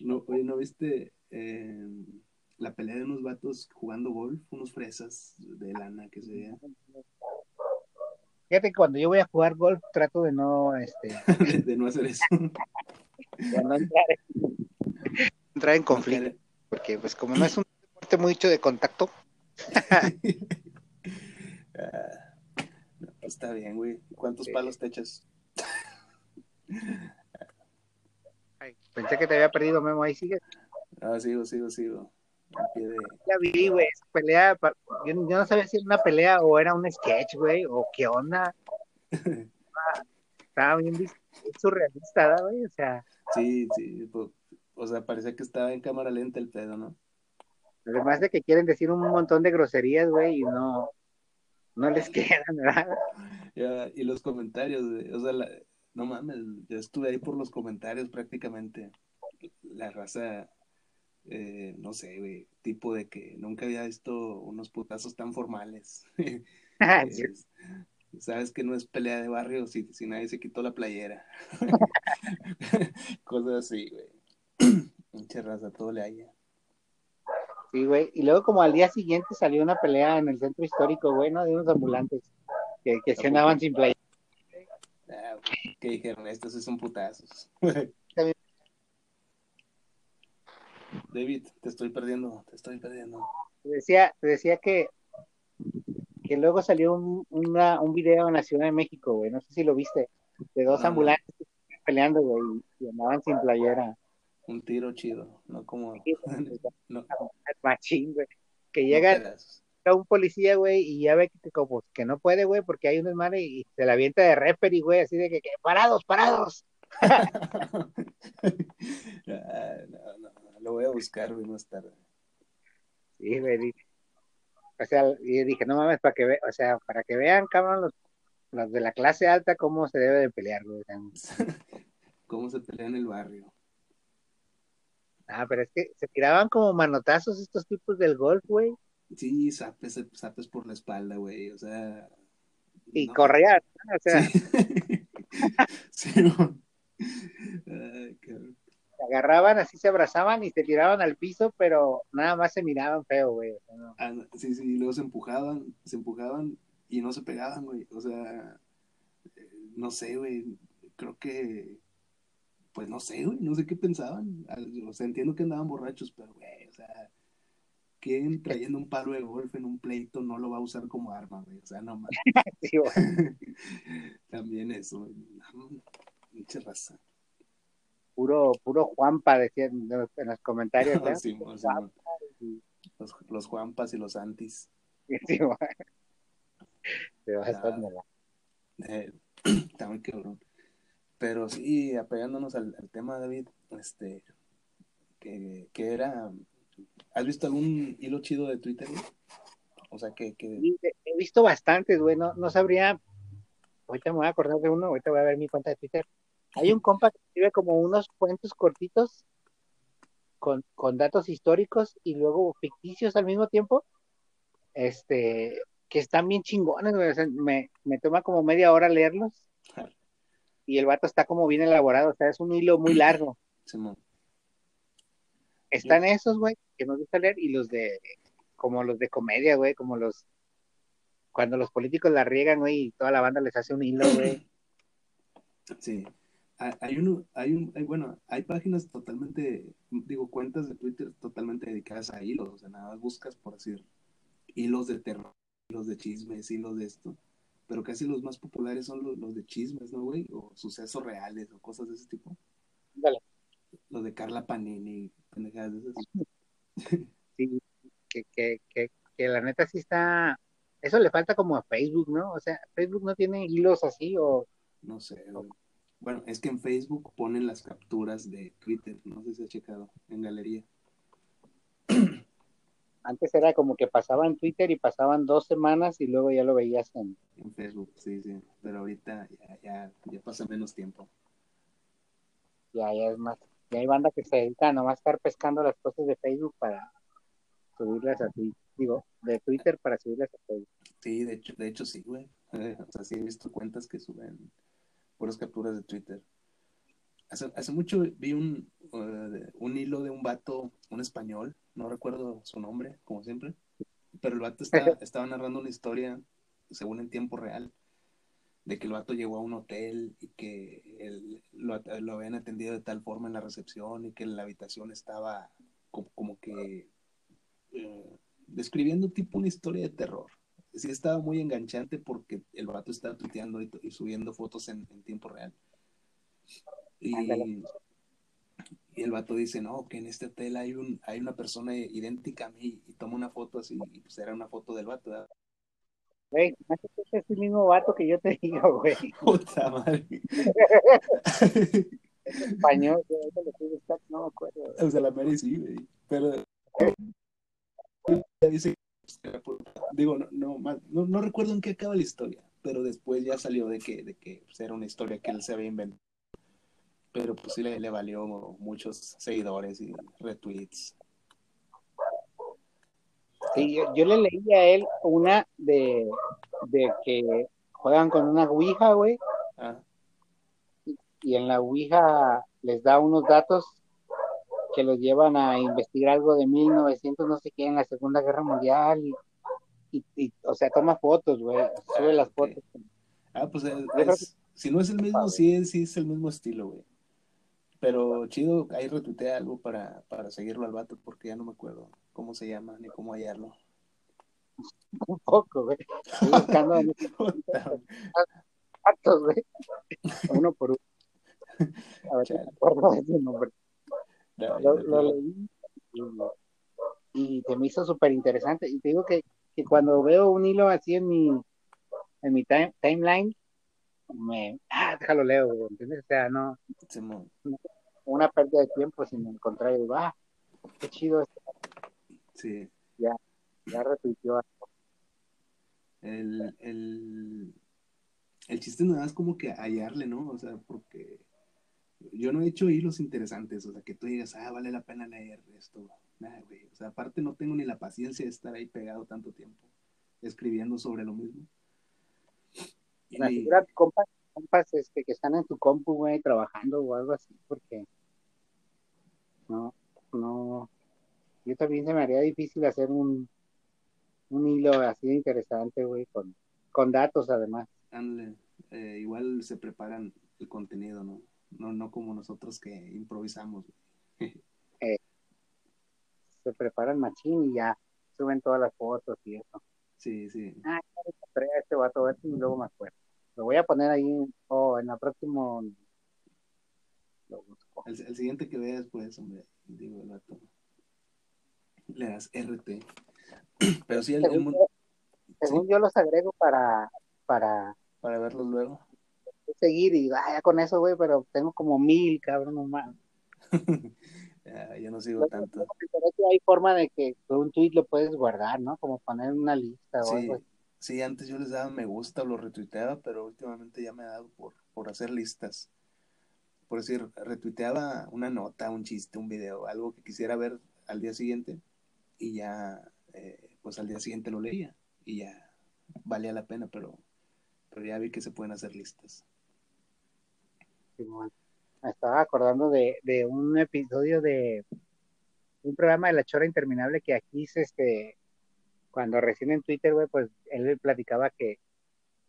No, oye, ¿no viste? Eh, la pelea de unos vatos jugando golf, unos fresas de lana que se vean. Fíjate que cuando yo voy a jugar golf trato de no, este, de no hacer eso. No entrar, entrar en conflicto, porque pues como no es un deporte mucho de contacto, no, está bien, güey. ¿Cuántos palos te echas? ay, pensé que te había perdido Memo, ahí sigue. Ah, sigo, sigo, sigo. De... Ya vi, güey, esa pelea, pa- yo, yo no sabía si era una pelea o era un sketch, güey, o qué onda. Estaba bien vis- surrealista, ¿verdad, güey, o sea, Sí, sí. pues, o sea, parecía que estaba en cámara lenta el pedo, ¿no? además de que quieren decir un montón de groserías, güey, y no, no les quedan, ¿verdad? Ya, y los comentarios, güey, o sea, la- no mames, yo estuve ahí por los comentarios prácticamente. La raza, eh, no sé, güey, tipo de que nunca había visto unos putazos tan formales. Sí, Es- Sabes que no es pelea de barrio si, si nadie se quitó la playera. Cosas así, güey. Mucha raza, todo le haya. Sí, güey. Y luego como al día siguiente salió una pelea en el centro histórico, güey, ¿no? De unos ambulantes que, que se andaban sin playa. Ah, que dijeron, estos sí son putazos. David, te estoy perdiendo, te estoy perdiendo. Te decía, te decía que, que luego salió un, una- un video en la Ciudad de México, güey, no sé si lo viste, de dos No, no. ambulantes peleando, güey, y andaban sin playera. Un tiro chido, no como... no, no Machín, güey. Que llega un policía, güey, y ya ve que, como que no puede, güey, porque hay un desmadre y se la avienta de referee, güey, así de que, que, parados, parados. Ah, no, no, no, lo voy a buscar güey, más tarde. Sí, güey. O sea, y dije, no mames, para que ve, o sea, para que vean, cabrón, los, los de la clase alta, cómo se debe de pelear, güey. ¿Cómo se pelea en el barrio? ah, pero es que se tiraban como manotazos estos tipos del golf, güey, Sí, zapes, zapes por la espalda, güey, o sea... y no. ¿no? o sea, Sí. Sí, mon. Ay, cabrón. Se agarraban, así se abrazaban y se tiraban al piso, pero nada más se miraban feo, güey. o sea, no. Ah, sí, sí, y luego se empujaban, se empujaban y no se pegaban, güey. O sea, eh, no sé, güey. Creo que, pues no sé, güey, no sé qué pensaban. O sea, entiendo que andaban borrachos, pero, güey, o sea, ¿quién trayendo un palo de golf en un pleito no lo va a usar como arma, güey? O sea, no más. Sí. También eso, güey. Mucha raza. Puro, puro Juanpa, decían en los, en los comentarios, ¿no? Simón, Simón. Los, los Juanpas y los Antis. Sí, la- Eh, está muy cabrón. Pero sí, apegándonos al, al tema, David, este, que, que era, ¿has visto algún hilo chido de Twitter? güey? O sea, que, que Sí, he visto bastantes, güey, no, no sabría, ahorita me voy a acordar de uno, ahorita voy a ver mi cuenta de Twitter. Hay un compa que escribe como unos cuentos cortitos con, con datos históricos y luego ficticios al mismo tiempo, este, que están bien chingones, güey, o sea, me, me toma como media hora leerlos y el vato está como bien elaborado, o sea, es un hilo muy largo. Están esos, güey, que nos gusta leer y los de, como los de comedia, güey, como los, cuando los políticos la riegan, güey, y toda la banda les hace un hilo, güey. sí. Hay uno, hay un, hay, bueno, hay páginas totalmente, digo, cuentas de Twitter totalmente dedicadas a hilos, o sea, nada más buscas por decir hilos de terror, hilos de chismes, hilos de esto, pero casi los más populares son los, los de chismes, ¿no, güey? O sucesos reales o cosas de ese tipo. Ándale. Los de Carla Panini, pendejadas de esas. Sí, que, que, que, que la neta sí está, eso le falta como a Facebook, ¿no? O sea, Facebook no tiene hilos así o No sé, güey. Bueno, es que en Facebook ponen las capturas de Twitter, no sé si has checado, en galería. antes era como que pasaba en Twitter y pasaban dos semanas y luego ya lo veías en, En Facebook, sí, sí. Pero ahorita ya, ya, ya pasa menos tiempo. ya, ya es más, ya hay banda que se dedica a nomás estar pescando las cosas de Facebook para subirlas a Twitter, digo, de Twitter para subirlas a Facebook. Sí, de hecho, de hecho sí, güey. O sea, sí he visto cuentas que suben puras capturas de Twitter. Hace, hace mucho vi un, eh, un hilo de un vato, un español, no recuerdo su nombre, como siempre, pero el vato está, estaba narrando una historia, según en tiempo real, de que el vato llegó a un hotel y que él, lo, habían atendido de tal forma en la recepción y que la habitación estaba como, que eh, describiendo tipo una historia de terror. Sí estaba muy enganchante porque el vato estaba tuiteando y, subiendo fotos en, tiempo real. Y, y, el vato dice, no, que en este hotel hay, un, hay una persona idéntica a mí y toma una foto así y pues era una foto del vato. Güey, es el mismo vato que yo te digo, güey. Puta madre. español, no me acuerdo. O sea, la Mary sí, güey. Pero dice, digo, no, no, no, no, recuerdo en qué acaba la historia, pero después ya salió de que, de que pues, era una historia que él se había inventado. Pero pues sí le, le valió muchos seguidores y retweets. Sí, yo, le leí a él una de, de que juegan con una Ouija, güey. Ah. Y en la Ouija les da unos datos que los llevan a investigar algo de 1900, no sé qué, en la Segunda Guerra Mundial. Y, y, o sea, toma fotos, güey. Sube las fotos. Ah, pues si no es el mismo, sí, sí es el mismo estilo, güey. Pero chido, ahí retuiteé algo para, para seguirlo al vato porque ya no me acuerdo cómo se llama ni cómo hallarlo. Un poco, güey. Estoy buscando güey. Uno por uno. A ver, acuerdo de ese nombre lo, leí y, te me hizo súper interesante. Y te digo que, que, cuando veo un hilo así en mi, en mi timeline, me, ah, déjalo leo, ¿entiendes? O sea, no, una pérdida de tiempo, sino al contrario, va, ah, qué chido esto. Sí. Ya, ya repitió el, el, el chiste nada es como que hallarle, ¿no? O sea, porque yo no he hecho hilos interesantes, o sea, que tú digas, ah, vale la pena leer esto. Nada, güey. O sea, aparte no tengo ni la paciencia de estar ahí pegado tanto tiempo escribiendo sobre lo mismo. Y... compas, compas este, que están en tu compu, güey, trabajando o algo así, porque no, no, yo también se me haría difícil hacer un, un hilo así de interesante, güey, con, con datos además. Ándale, eh, igual se preparan el contenido, ¿no? No, no como nosotros que improvisamos. Eh, se preparan machín y ya suben todas las fotos y eso. Sí, sí. Ah, este vato, a ver si luego me acuerdo. Lo voy a poner ahí, o en la próximo lo busco. El, siguiente que veas, pues, hombre, digo el vato. Le das RT. Pero sí, el, según, según yo los agrego para, para, para verlos luego seguir y vaya con eso, güey, pero tengo como mil, cabrón, nomás. yo no sigo tanto. hay forma de que un tweet lo puedes guardar, ¿no? Como poner una lista o algo Sí, antes yo les daba me gusta o lo retuiteaba, pero últimamente ya me ha dado por, por hacer listas. Por decir, retuiteaba una nota, un chiste, un video, algo que quisiera ver al día siguiente y ya, eh, pues al día siguiente lo leía y ya valía la pena, pero, pero ya vi que se pueden hacer listas. Me estaba acordando de, un episodio de un programa de La Chora Interminable que aquí este, cuando recién en Twitter, güey, pues él platicaba que,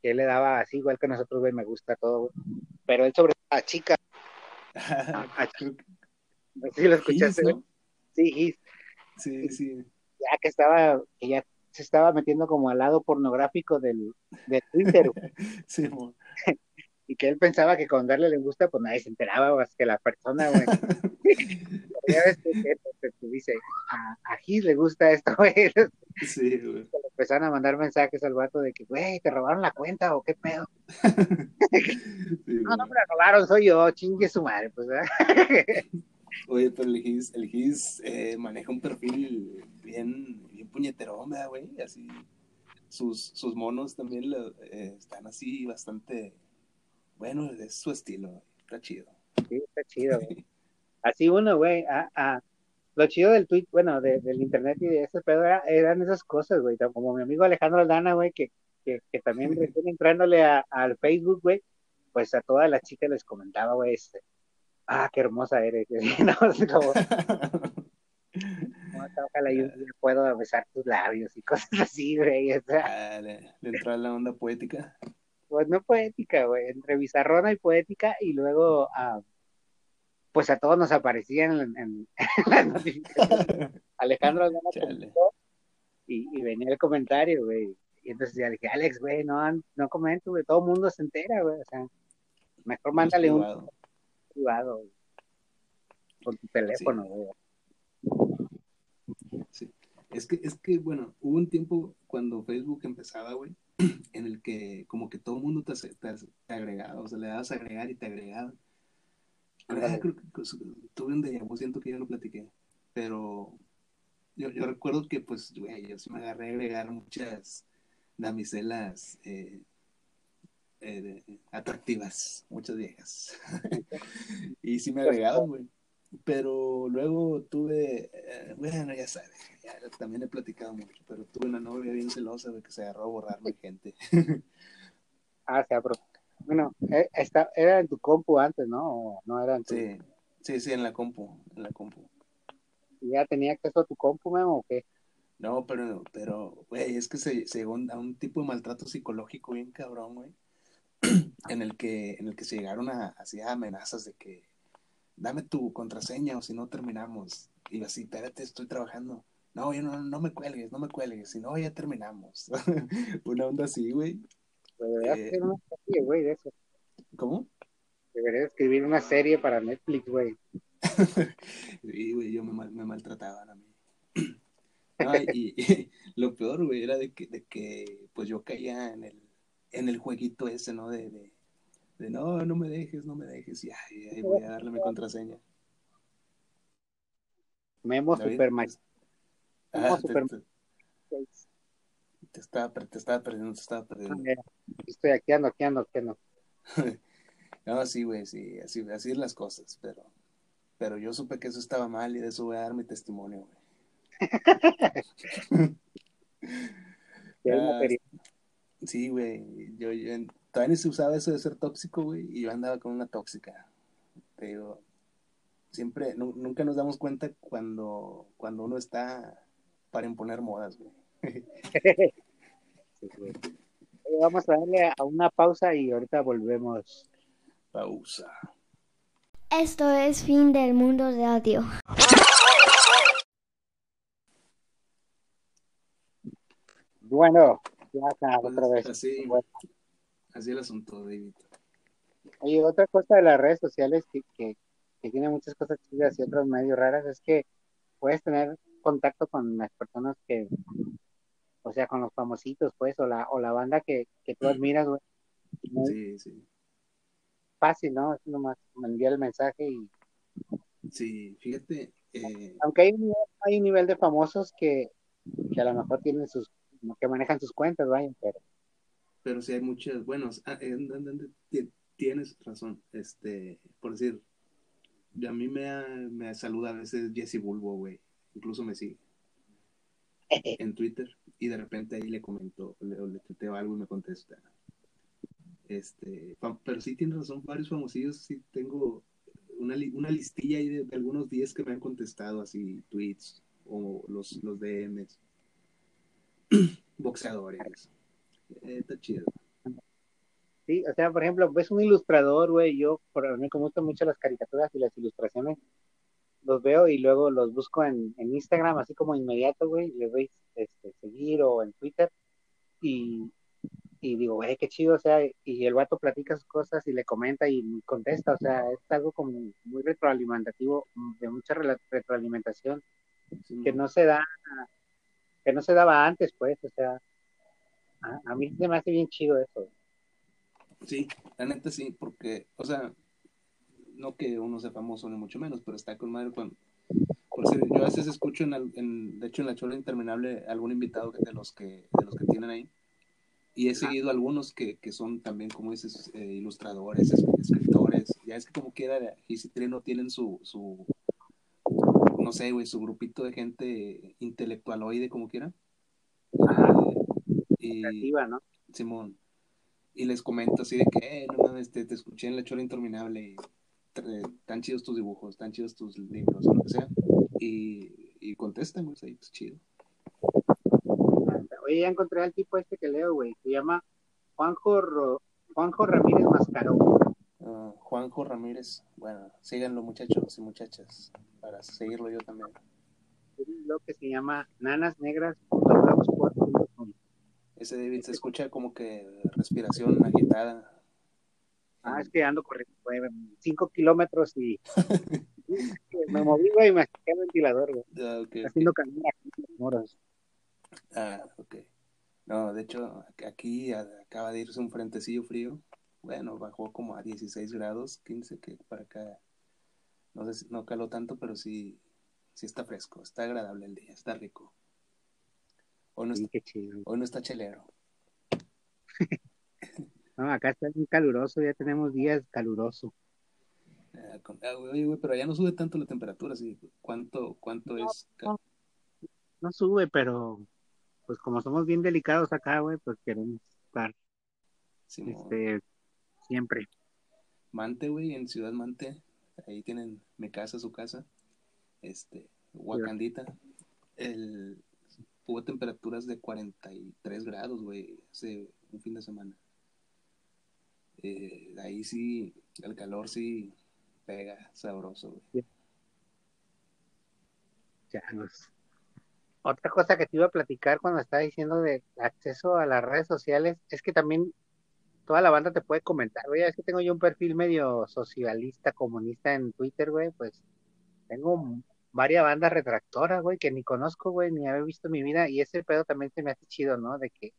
él le daba así, igual que nosotros, güey, me gusta todo, Pero él sobre a chica. ¿Sí lo escuchaste, Sí, Sí, sí. Ya que estaba, que ya se estaba metiendo como al lado pornográfico del, Twitter. sí, y que él pensaba que con darle le gusta, pues nadie se enteraba más que la persona, güey. ya ves que, dice, a, a Gis le gusta esto, güey. Sí, güey. Empezaron a mandar mensajes al vato de que, güey, te robaron la cuenta o qué pedo. no, no me la robaron, soy yo, chingue su madre, pues. Oye, pero el Gis, el Gis eh, maneja un perfil bien, bien puñeterón, güey, así. Sus, sus monos también eh, están así bastante bueno, es su estilo, está chido. Sí, está chido. Así uno, güey, a, lo chido del tweet, bueno, del internet y de ese pedo eran esas cosas, güey, como mi amigo Alejandro Aldana, güey, que, que, que también recién entrándole al Facebook, güey, pues a todas las chicas les comentaba, güey, este, ah, qué hermosa eres, no, como, ojalá yo puedo besar tus labios y cosas así, güey. O sea, ah, le, entró a la onda poética. Pues no poética, güey, entre bizarrona y poética, y luego, pues a todos nos aparecían en, en, las notificaciones. Alejandro y, y venía el comentario, güey. Y entonces ya dije, Alex, güey, no, no comento, güey, todo el mundo se entera, güey, o sea, mejor mándale un privado, con tu teléfono, güey. Sí. Es que, es que, bueno, hubo un tiempo cuando Facebook empezaba, güey, en el que como que todo el mundo te, te, agregaba, o sea, le dabas a agregar y te agregaba. Creo que tuve un déjà siento que ya lo platiqué, pero yo, yo recuerdo que, pues, güey, yo sí me agarré a agregar muchas damiselas eh, eh, atractivas, muchas viejas. y sí me agregaban, güey. Pero luego tuve, eh, bueno, ya sabes, también he platicado mucho, pero tuve una novia bien celosa, de que se agarró a borrarme gente. ah, sea, pero, bueno, esta, era en tu compu antes, ¿no? no era en Sí, sí, sí, en la compu, en la compu. ¿Ya tenía acceso a tu compu, o qué? No, pero, pero, güey, es que se, se a un tipo de maltrato psicológico bien cabrón, güey. en el que, en el que se llegaron a, así amenazas de que dame tu contraseña o si no terminamos. Y así, espérate, estoy trabajando. No, yo no, no me cuelgues, no me cuelgues, si no ya terminamos. una onda así, güey. Deberías eh, una serie, güey, de eso. ¿Cómo? Deberías escribir una serie para Netflix, güey. sí, güey, yo me, me maltrataban a mí y, lo peor, güey, era de que, de que pues yo caía en el, en el jueguito ese, ¿no? De, de, de no, no me dejes, no me dejes, y ahí voy a darle mi contraseña. Memo Super ah, te, te, estaba, te estaba perdiendo, te estaba perdiendo. Estoy aquí ando, aquí ando, aquí ando. no, sí, güey, sí, así, así es las cosas, pero, pero yo supe que eso estaba mal y de eso voy a dar mi testimonio, güey. Ah, sí, güey. Yo, yo, todavía se usaba eso de ser tóxico, güey, y yo andaba con una tóxica. Te digo, siempre, nunca nos damos cuenta cuando, cuando uno está para imponer modas, güey. Vamos a darle a una pausa y ahorita volvemos. Pausa. Esto es fin del mundo de audio. Bueno, ya está, pues, otra vez. Así, así el asunto, David. Oye, otra cosa de las redes sociales que, que, que tiene muchas cosas chidas y otras medio raras es que puedes tener contacto con las personas que, o sea, con los famositos, pues, o la, o la banda que, que tú admiras, güey. Sí, sí. Fácil, ¿no? Es nomás enviar el mensaje y... Sí, fíjate. Eh... Aunque hay un, hay un nivel de famosos que, que a lo mejor tienen sus que manejan sus cuentas, vaya, pero. Pero sí hay muchas, bueno, ah, tienes razón, este, por decir, a mí me, me saluda a veces Jesse Bulbo, güey, incluso me sigue en Twitter y de repente ahí le comento, le, le tuiteo algo y me contesta. Este, pero sí tiene razón, varios famosillos, sí tengo una, una listilla ahí de, algunos días que me han contestado así tweets o los, los DMs. boxeadores. Eh, está chido. Sí, o sea, por ejemplo, ves un ilustrador, güey, yo, por mí, como gustan mucho las caricaturas y las ilustraciones, los veo y luego los busco en, Instagram, así como inmediato, güey, le doy este, seguir o en Twitter, y, digo, güey, qué chido, o sea, y el vato platica sus cosas y le comenta y contesta, o sea, es algo como muy retroalimentativo, de mucha retroalimentación, que no se da que no se daba antes, pues, o sea, a, mí se me hace bien chido eso. Sí, la neta sí, porque, o sea, no que uno sea famoso ni mucho menos, pero está con madre cuando... yo a veces escucho, en, de hecho, en la chola interminable, algún invitado de los que, de los que tienen ahí, y he seguido algunos que, que son también, como dices, eh, ilustradores, escritores, ya es que como quiera, Gisi Trino tienen su, su, no sé, güey, su grupito de gente intelectualoide, como quiera. Y, ¿no? Simón. Y les comento así de que, eh, no mames, te, escuché en la chola interminable y tan chidos tus dibujos, tan chidos tus libros, o lo que sea. Y y contestan, güey, ahí, pues chido. Oye, ya encontré al tipo este que leo, güey. Se llama Juanjo, Ro- Juanjo Ramírez Mascarón. Ah, Juanjo Ramírez, bueno, síganlo muchachos y muchachas, para seguirlo yo también. Blog que se llama nanasnegras.blogspot.com. Ese David se escucha como que respiración agitada. Ah, es que ando corriendo, güey, cinco kilómetros y me moví, güey, y me saqué el ventilador, güey. Ah, ok, ok. Haciendo moros. Ah, ok. No, de hecho, aquí acaba de irse un frentecillo frío. Bueno, bajó como a 16 grados, 15, que para acá no sé, si- no caló tanto, pero sí, sí está fresco, está agradable el día, está rico. Hoy no Sí, está, qué chido. hoy no está chelero. No, acá está muy caluroso, ya tenemos días caluroso. Ah, con- ah, oye, güey, pero allá no sube tanto la temperatura, ¿sí? ¿Cuánto, cuánto es? No sube, pero pues como somos bien delicados acá, güey, pues queremos estar este siempre. Mante, güey, en Ciudad Mante, ahí tienen mi casa, su casa, este, Wakandita, el, hubo temperaturas de 43 grados, güey, hace un fin de semana. Eh, ahí sí, el calor sí pega sabroso, güey. Ya, pues. Otra cosa que te iba a platicar cuando estaba diciendo de acceso a las redes sociales es que también toda la banda te puede comentar, güey, es que tengo yo un perfil medio socialista, comunista en Twitter, güey, pues tengo varias bandas retractoras, güey, que ni conozco, güey, ni había visto en mi vida, y ese pedo también se me hace chido, ¿no? De que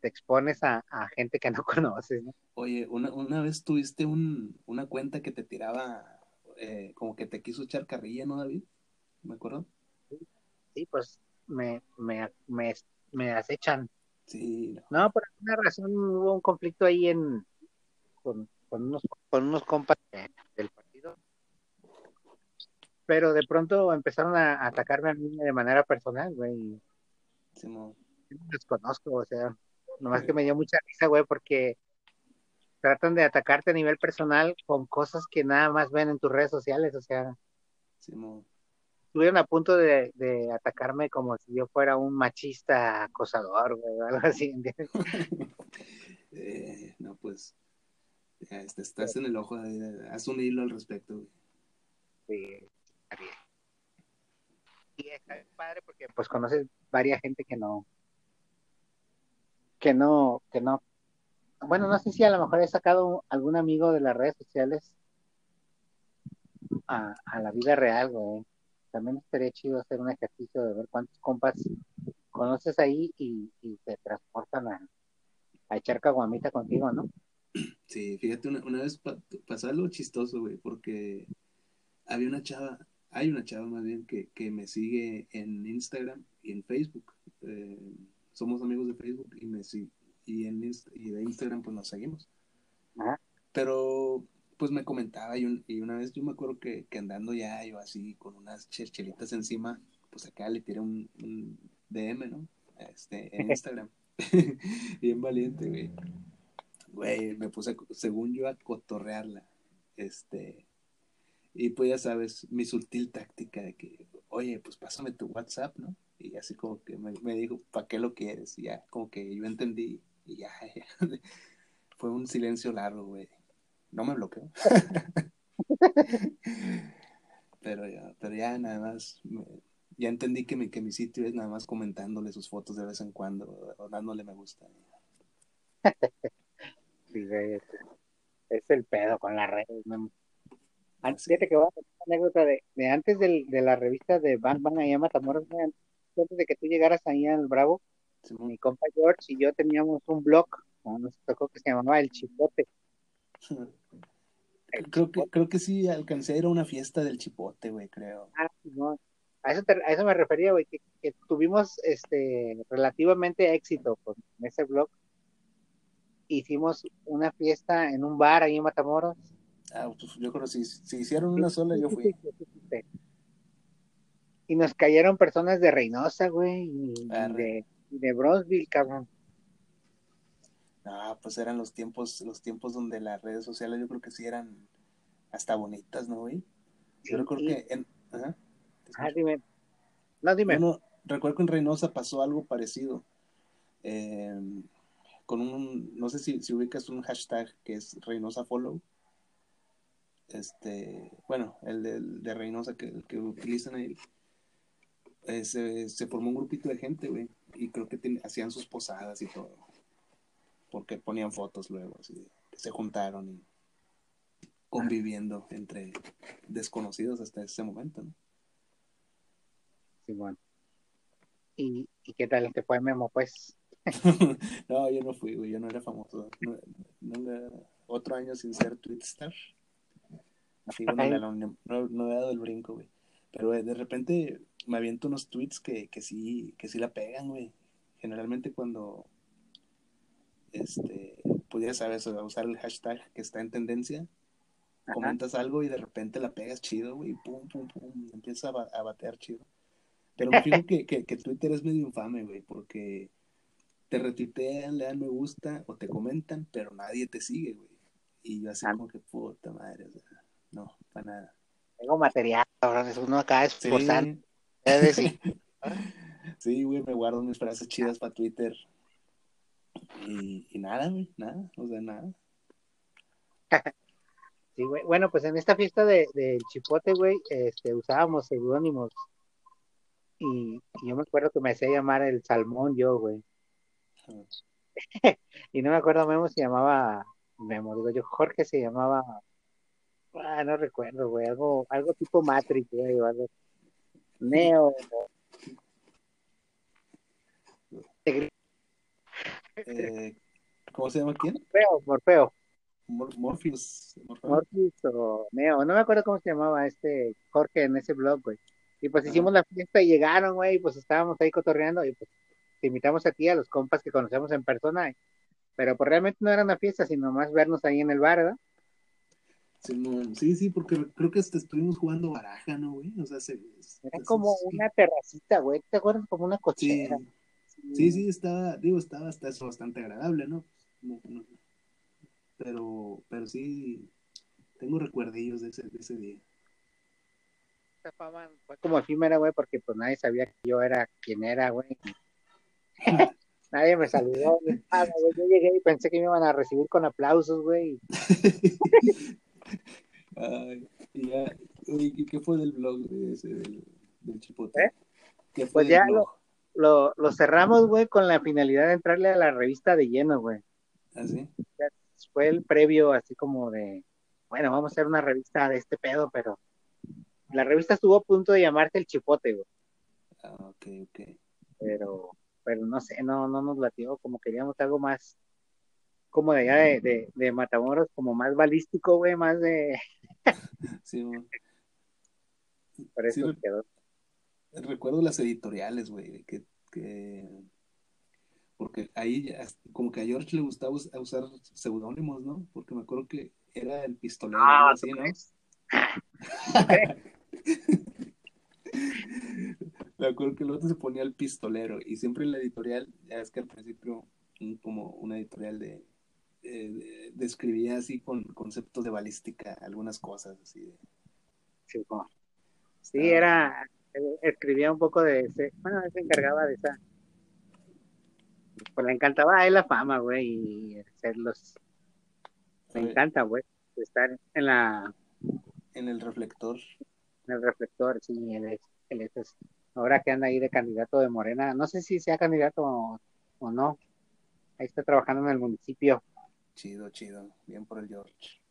te expones a, a gente que no conoces, ¿no? Oye, una, una vez tuviste un, una cuenta que te tiraba, eh, como que te quiso echar carrilla, ¿no, David? ¿Me acuerdo? Sí, pues me, me, me, me acechan. Sí, no. No, por alguna razón hubo un conflicto ahí en con, con unos con unos compas de- del. Pero de pronto empezaron a, atacarme a mí de manera personal, güey. yo no los conozco, o sea, nomás que me dio mucha risa, güey, porque tratan de atacarte a nivel personal con cosas que nada más ven en tus redes sociales, o sea, Simón. estuvieron a punto de, de atacarme como si yo fuera un machista acosador, güey, o algo así, ¿entiendes? Eh, no, pues, este, estás en el ojo, de- haz un hilo al respecto, güey. Sí, Y está padre porque pues conoces varias gente que no, que no, que no. Bueno, no sé si a lo mejor he sacado algún amigo de las redes sociales a, la vida real, güey. También estaría chido hacer un ejercicio de ver cuántos compas conoces ahí y, y te transportan a, a echar caguamita contigo, ¿no? Sí, fíjate, una, una vez pa- pasó algo chistoso, güey, porque había una chava, hay una chava más bien que, que me sigue en Instagram y en Facebook. Eh, somos amigos de Facebook y me sigue, y en Inst- y de Instagram pues nos seguimos. Ajá. Pero pues me comentaba y, un- y una vez yo me acuerdo que, que andando ya yo así con unas cherchelitas encima, pues acá le tiré un, un DM, ¿no? Este, en Instagram. Bien valiente, güey. Güey, me puse, según yo, a cotorrearla. Este, y pues ya sabes, mi sutil táctica de que, oye, pues pásame tu WhatsApp, ¿no? Y así como que me, me dijo, ¿para qué lo quieres? Y ya, como que yo entendí, y ya, ya. Fue un silencio largo, güey. No me bloqueó. pero ya, pero ya nada más, me- ya entendí que mi, que mi sitio es nada más comentándole sus fotos de vez en cuando, o dándole me gusta. Es, es el pedo con las redes. ¿no? An- Sí. Fíjate que voy a contar una anécdota de, de antes del- de la revista de Bang allá en Matamoros, antes de que tú llegaras ahí al Bravo, mi compa George y yo teníamos un blog, ¿no? nos tocó que se llamaba El Chipote. Creo que, creo que sí alcancé a ir a una fiesta del chipote, güey, creo. Ah, no, a eso, te- a eso me refería, güey, que, que tuvimos este relativamente éxito con ese blog. Hicimos una fiesta en un bar ahí en Matamoros. Ah, pues yo creo que si, si hicieron una sola, yo fui. Y nos cayeron personas de Reynosa, güey, y, Arre. de, de Bronzeville, cabrón. No, pues eran los tiempos, los tiempos donde las redes sociales yo creo que sí eran hasta bonitas, ¿no, güey? Yo Sí, recuerdo sí. que en... Ajá, Ah, dime. No, dime. Bueno, recuerdo que en Reynosa pasó algo parecido. Eh, con un, no sé si, si ubicas un hashtag que es Reynosa Follow. Este, bueno, el de, de Reynosa que, que utilizan ahí. Eh, se, se, formó un grupito de gente, güey, y creo que ten, hacían sus posadas y todo. Porque ponían fotos luego, así, se juntaron y conviviendo entre desconocidos hasta ese momento, ¿no? Sí, bueno. ¿Y, ¿Y qué tal te fue Memo, pues? no, yo no fui, güey, yo no era famoso. No, no era otro año sin ser Twitstar. Bueno, no, no, no, he dado el brinco, güey. Pero güey, de repente me aviento unos tweets que, que sí, que sí la pegan, güey. Generalmente cuando este, pues ya sabes, usar el hashtag que está en tendencia, Ajá. comentas algo y de repente la pegas chido, güey, pum, pum, pum, empieza a, a batear chido. Pero me fijo que, que, que, Twitter es medio infame, güey, porque te retuitean, le dan me gusta o te comentan, pero nadie te sigue, güey. Y yo así ah. como que puta madre, o sea, no, para nada. Tengo material, ahora uno acá es Sí. decir. sí, güey, me guardo mis frases chidas para Twitter. Y, y nada, güey, nada, o sea, nada. Sí, güey. Bueno, pues en esta fiesta del de Chipote, güey, este, usábamos seudónimos. Y, y, yo me acuerdo que me hacía llamar el Salmón yo, güey. Y no me acuerdo, Memo se llamaba, Memo, digo yo, Jorge se llamaba, ah, no recuerdo, güey, algo, algo tipo Matrix, güey, o algo. Neo. Eh, ¿Cómo se llama quién? Morfeo, Morfeo. Mor Morpheus. Morpheus o Neo, no me acuerdo cómo se llamaba este Jorge en ese blog, güey. Y pues hicimos la fiesta y llegaron, güey, pues estábamos ahí cotorreando y pues te invitamos a ti, a los compas que conocemos en persona. Pero pues realmente no era una fiesta, sino más vernos ahí en el bar, ¿verdad? Sí, sí, porque creo que hasta estuvimos jugando baraja, ¿no, güey? O sea, se, era se, como se, una terracita, güey. ¿Te acuerdas? Como una cochera. Sí, sí, sí, estaba, digo, estaba hasta eso bastante agradable, ¿no? Pero, pero sí, tengo recuerdillos de ese, de ese día. Esta fama fue como efímera, güey, porque pues nadie sabía que yo era quien era, güey. nadie me saludó, nada, güey. Yo llegué y pensé que me iban a recibir con aplausos, güey. Ay, y ya, ¿y qué fue del blog de ese, del, del chipote? ¿Eh? ¿Qué fue pues ya lo, lo, lo, cerramos, güey, con la finalidad de entrarle a la revista de lleno, güey. ¿Ah, sí? Fue el previo, así como de, bueno, vamos a hacer una revista de este pedo, pero la revista estuvo a punto de llamarse El Chipote, güey. Ah, ok, ok. Pero, pero no sé, no, no nos latió, como queríamos algo más, como de allá de, de, de Matamoros, como más balístico, güey, más de... sí, güey. Por eso sí, quedó. Recuerdo las editoriales, güey, que, que... Porque ahí ya, como que a George le gustaba usar seudónimos, ¿no? Porque me acuerdo que era el pistolero, ah, así, ¿no? me acuerdo que el otro se ponía el pistolero y siempre en la editorial, ya es que al principio como una editorial de, eh, describía así con conceptos de balística algunas cosas así de... sí, sí era escribía un poco de ese, bueno se encargaba de esa pues le encantaba a él la fama güey y hacer los me encanta güey estar en la en el reflector. en el reflector sí él es, él es ahora que anda ahí de candidato de Morena no sé si sea candidato o, o no ahí está trabajando en el municipio Chido, chido. Bien por el George.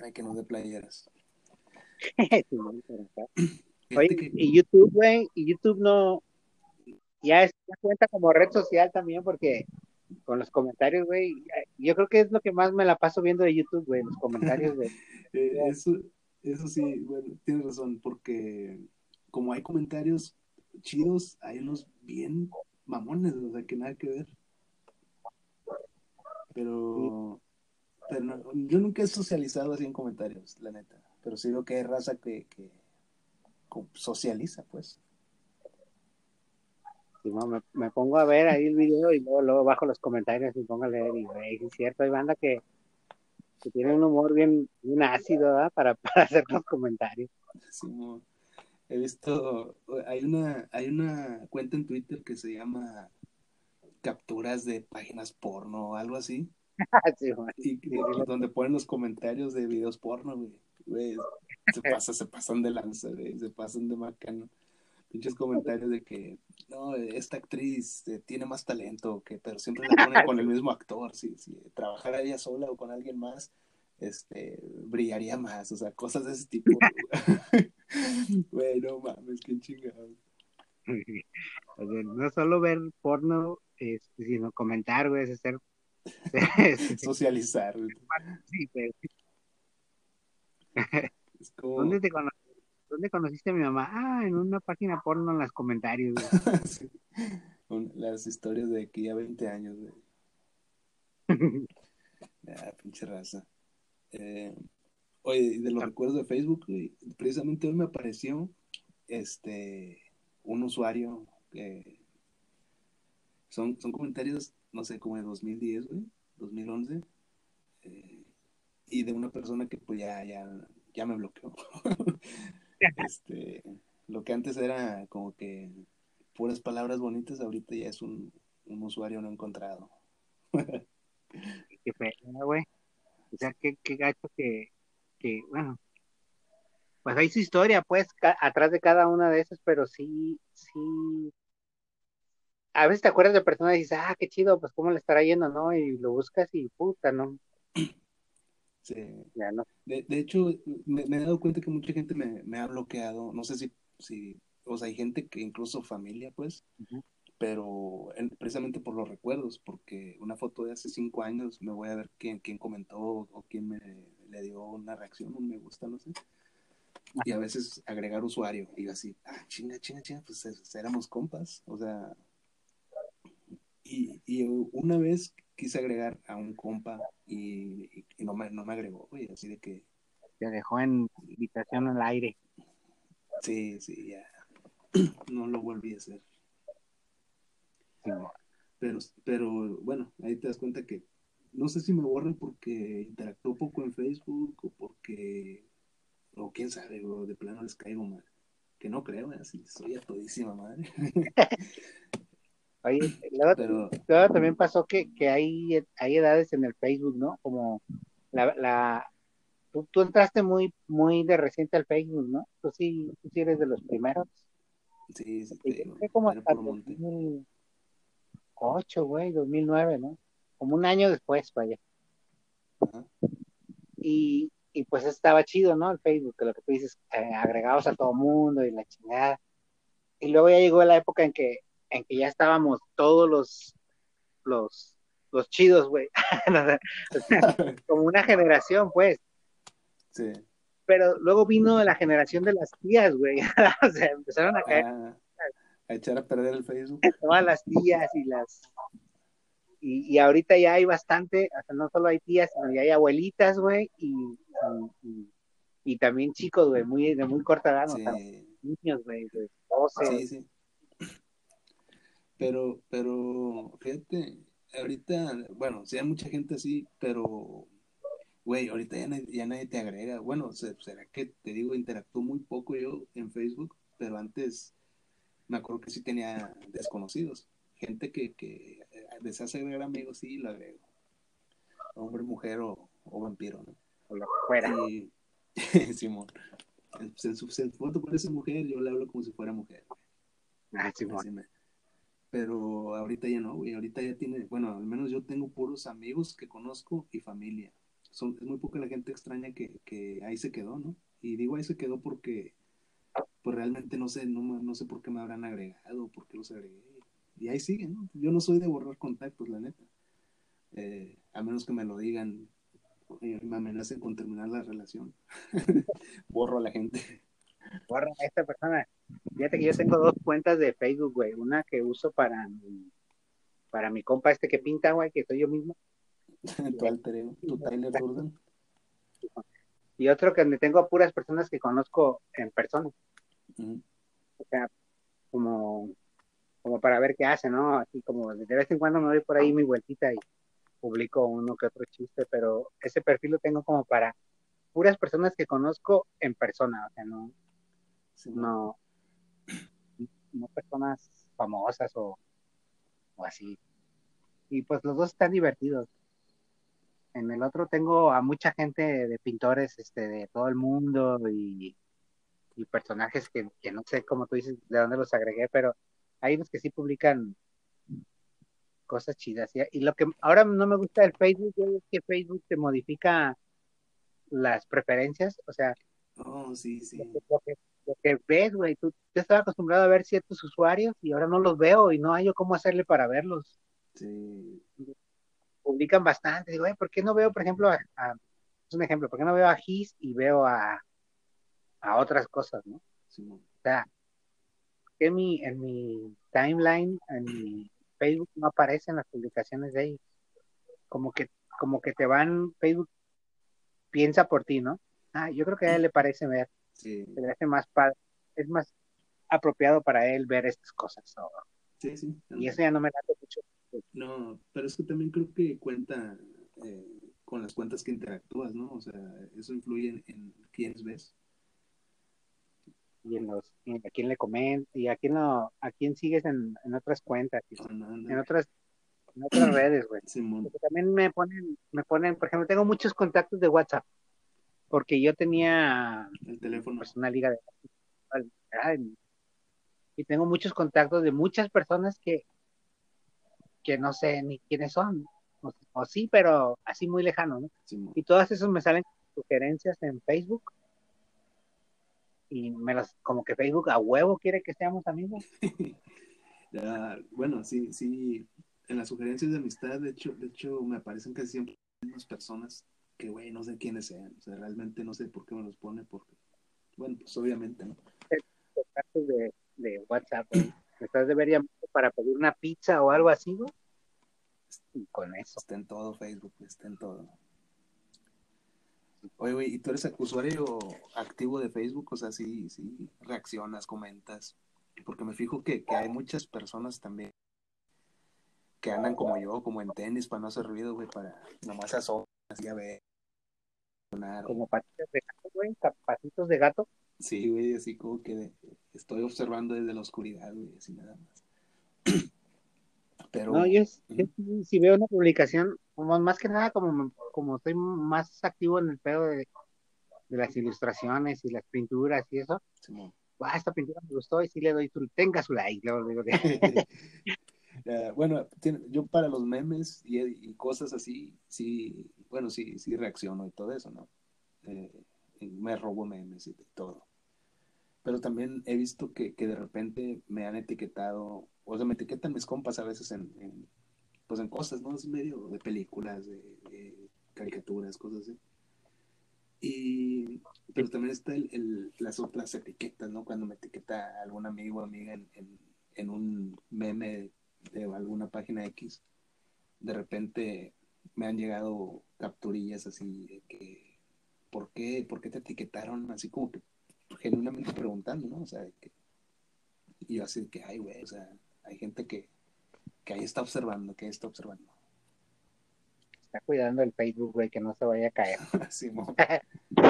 Hay que no de playeras. Oye, que... y YouTube, güey, y YouTube no. Ya es ya cuenta como red social también, porque con los comentarios, güey, yo creo que es lo que más me la paso viendo de YouTube, güey, los comentarios de. eh, eso, eso sí, bueno, tienes razón, porque como hay comentarios chidos, hay unos bien mamones, o sea, que nada que ver pero, pero no, yo nunca he socializado así en comentarios, la neta. Pero sí veo que hay raza que, que, socializa, pues. Sí, no, me, me, pongo a ver ahí el video y luego, luego bajo los comentarios y pongo a leer y es cierto, hay banda que, que tiene un humor bien, bien ácido ¿verdad? Para, para hacer los comentarios. Sí, no. he visto, hay una, hay una cuenta en Twitter que se llama capturas de páginas porno o algo así. Sí. Y, y donde ponen los comentarios de videos porno, güey. Güey, se pasa, se pasan de lanza, güey, se pasan de macano. Pinches comentarios de que, no, esta actriz eh, tiene más talento, que, pero siempre la ponen con el mismo actor. Si, si trabajara ella sola o con alguien más, este, brillaría más, o sea, cosas de ese tipo. Güey, no mames, qué chingado. O sea, no solo ver porno, este, sino comentar, güey, es hacer... Socializar, güey. Sí, güey. Es como... ¿Dónde, te cono- ¿Dónde conociste a mi mamá? Ah, en una página porno en los comentarios. güey. Sí. Un- Las historias de aquí a 20 años, güey. Ah, pinche raza. Eh, oye, de los recuerdos de Facebook, precisamente hoy me apareció este un usuario que son, son comentarios, no sé, como de 2010, güey, 2011, eh, y de una persona que pues ya, ya, ya me bloqueó. este, lo que antes era como que puras palabras bonitas, ahorita ya es un, un usuario no encontrado. Qué feo, güey. O sea, qué, qué gacho que, que, bueno, pues hay su historia, pues, atrás de cada una de esas, pero sí, sí. A veces te acuerdas de personas y dices, ah, qué chido, pues cómo le estará yendo, ¿no? Y lo buscas y puta, ¿no? Sí. Ya no. De, de hecho, me, me he dado cuenta que mucha gente me, me ha bloqueado. No sé si, si, o sea, hay gente que incluso familia, pues, pero en- precisamente por los recuerdos, porque una foto de hace cinco años me voy a ver quién, quién comentó o quién me le dio una reacción, un me gusta, no sé. Y a veces agregar usuario y yo así, ah, chinga, chinga, chinga, pues es- éramos compas, o sea. Y, y una vez quise agregar a un compa y, no, me, no me agregó, güey, así de que, Te dejó en invitación al aire. sí, sí, ya. No lo volví a hacer. Sí. Pero, pero bueno, ahí te das cuenta que no sé si me borran porque interactuó poco en Facebook o porque, o quién sabe, o de plano les caigo mal. Que no creo, ¿eh? así soy a todísima madre. Oye, luego, Pero luego también pasó que, que hay, hay edades en el Facebook, ¿no? Como la, la tú, tú entraste muy, muy de reciente al Facebook, ¿no? Tú sí, tú sí eres de los primeros. sí, sí, yo creo como hasta puro monte. 2008, güey, 2009, ¿no? Como un año después, vaya. Ajá. Y, y pues estaba chido, ¿no? El Facebook, que lo que tú dices, eh, agregados a todo mundo y la chingada. Y luego ya llegó la época en que, en que ya estábamos todos los, los, los chidos, güey. Como una generación, pues. Sí. Pero luego vino la generación de las tías, güey. o sea, empezaron a caer Ah, a echar a perder el Facebook. todas las tías y las y, y ahorita ya hay bastante, o sea, no solo hay tías, sino ya hay abuelitas, güey, y, y, también chicos, güey, muy, de muy corta edad, o sea, Sí, niños, güey, de 12, sí, sí. Pero, pero, fíjate, ahorita, bueno, sí hay mucha gente así, pero, güey, ahorita ya, nadie- ya nadie te agrega. Bueno, se- será que te digo, interactúo muy poco yo en Facebook, pero antes me acuerdo que sí tenía desconocidos. Gente que, que eh, deseas agregar amigos, sí, lo agrego. Hombre, mujer o, o vampiro, ¿no? o lo que fuera. Y, Simón, en su foto parece mujer, yo le hablo como si fuera mujer. Ah, Simón. Pero ahorita ya no, güey. Ahorita ya tiene, bueno, al menos yo tengo puros amigos que conozco y familia. Son, es muy poca la gente extraña que, que ahí se quedó, ¿no? Y digo ahí se quedó porque, pues realmente no sé, no, no sé por qué me habrán agregado, por qué los agregué. Y ahí siguen, ¿no? Yo no soy de borrar contactos, la neta. Eh, a menos que me lo digan y me amenacen con terminar la relación. Borro a la gente. Borra a esta persona. Fíjate que yo tengo dos cuentas de Facebook, güey. Una que uso para mi, para mi compa este que pinta, güey, que soy yo mismo. tu alter ego, tu Tyler Durden. Y otro que me tengo a puras personas que conozco en persona. Ujú. O sea, como, como para ver qué hace, ¿no? Así como de vez en cuando me doy por ahí mi vueltita y publico uno que otro chiste, pero ese perfil lo tengo como para puras personas que conozco en persona, o sea, no, Sí, mo. no, no personas famosas o, o así. Y pues los dos están divertidos. En el otro tengo a mucha gente de pintores este, de todo el mundo y, y personajes que, que no sé cómo tú dices de dónde los agregué, pero hay unos que sí publican cosas chidas. Y, lo que ahora no me gusta del Facebook es que Facebook te modifica las preferencias, o sea, Oh, sí, sí. lo que, lo ves, güey, tú, yo estaba acostumbrado a ver ciertos usuarios y ahora no los veo y no hay yo cómo hacerle para verlos. Sí. Publican bastante, digo, "Oye, ¿por qué no veo, por ejemplo, a, a- es un ejemplo, ¿por qué no veo a Gis y veo a, a otras cosas, ¿no? sí. O sea, en mi, en mi timeline, en mi Facebook no aparecen las publicaciones de ellos. Como que, como que te van, Facebook piensa por ti, ¿no? Ah, yo creo que a él le parece ver, Sí, se le hace más padre, es más apropiado para él ver estas cosas. ¿no? sí, sí. Y eso ya no me late mucho. No, pero es que también creo que cuenta eh, con las cuentas que interactúas, ¿no? O sea, eso influye en, en quiénes ves. Y en los, y a quién le comenta, y a quién lo, a quién sigues en, en otras cuentas, y no, no. en otras, en otras redes, güey. Porque también me ponen, me ponen, por ejemplo, tengo muchos contactos de WhatsApp, porque yo tenía El teléfono. pues, una liga de y- tengo muchos contactos de muchas personas que, que no sé ni quiénes son, o, o sí, pero así muy lejano, ¿no? Y todas esas me salen sugerencias en Facebook y me las, como que Facebook a huevo quiere que seamos amigos. Ya, bueno, sí, sí. En las sugerencias de amistad, de hecho, de hecho, me aparecen casi siempre las mismas personas que, güey, no sé quiénes sean. O sea, realmente no sé por qué me los pone, porque, bueno, pues obviamente, ¿no? contactos de, de WhatsApp. Me estás de ver para pedir una pizza o algo así, güey. Y con eso. Está en todo Facebook, está en todo. Oye, güey, ¿y tú eres usuario activo de Facebook? O sea, sí, sí, reaccionas, comentas. Porque me fijo que, que hay muchas personas también que andan como yo, como en tenis, para no hacer ruido, güey, para nomás asomas y a ver. Como patitas de gato, güey. Patitos de gato. Sí, güey, así como que estoy observando desde la oscuridad, güey, así nada más. Pero, No, yo, es- yo sí- si veo una publicación, como más que nada, como, como estoy más activo en el pedo de, de las ilustraciones y las pinturas y eso, Simón. ah, esta pintura me gustó y sí le doy su, tenga su like, luego digo, Eh, bueno, tiene- yo para los memes y, y cosas así, sí, bueno, sí, sí reacciono y todo eso, ¿no? Eh, me robo memes y todo. Pero también he visto que, que de repente me han etiquetado, o sea, me etiquetan mis compas a veces en, en, pues en cosas, ¿no? Es medio de películas, de, de caricaturas, cosas así. Y, pero también está el, el- las otras etiquetas, ¿no? Cuando me etiqueta algún amigo o amiga en, en, en un meme de alguna página X, de repente me han llegado capturillas así de que, ¿por qué, ¿por qué te etiquetaron? Así como que genuinamente preguntando, ¿no? O sea, de que, y yo así de que, ay, güey, o sea, hay gente que, que ahí está observando, que ahí está observando. está cuidando el Facebook, güey, que no se vaya a caer. Simón.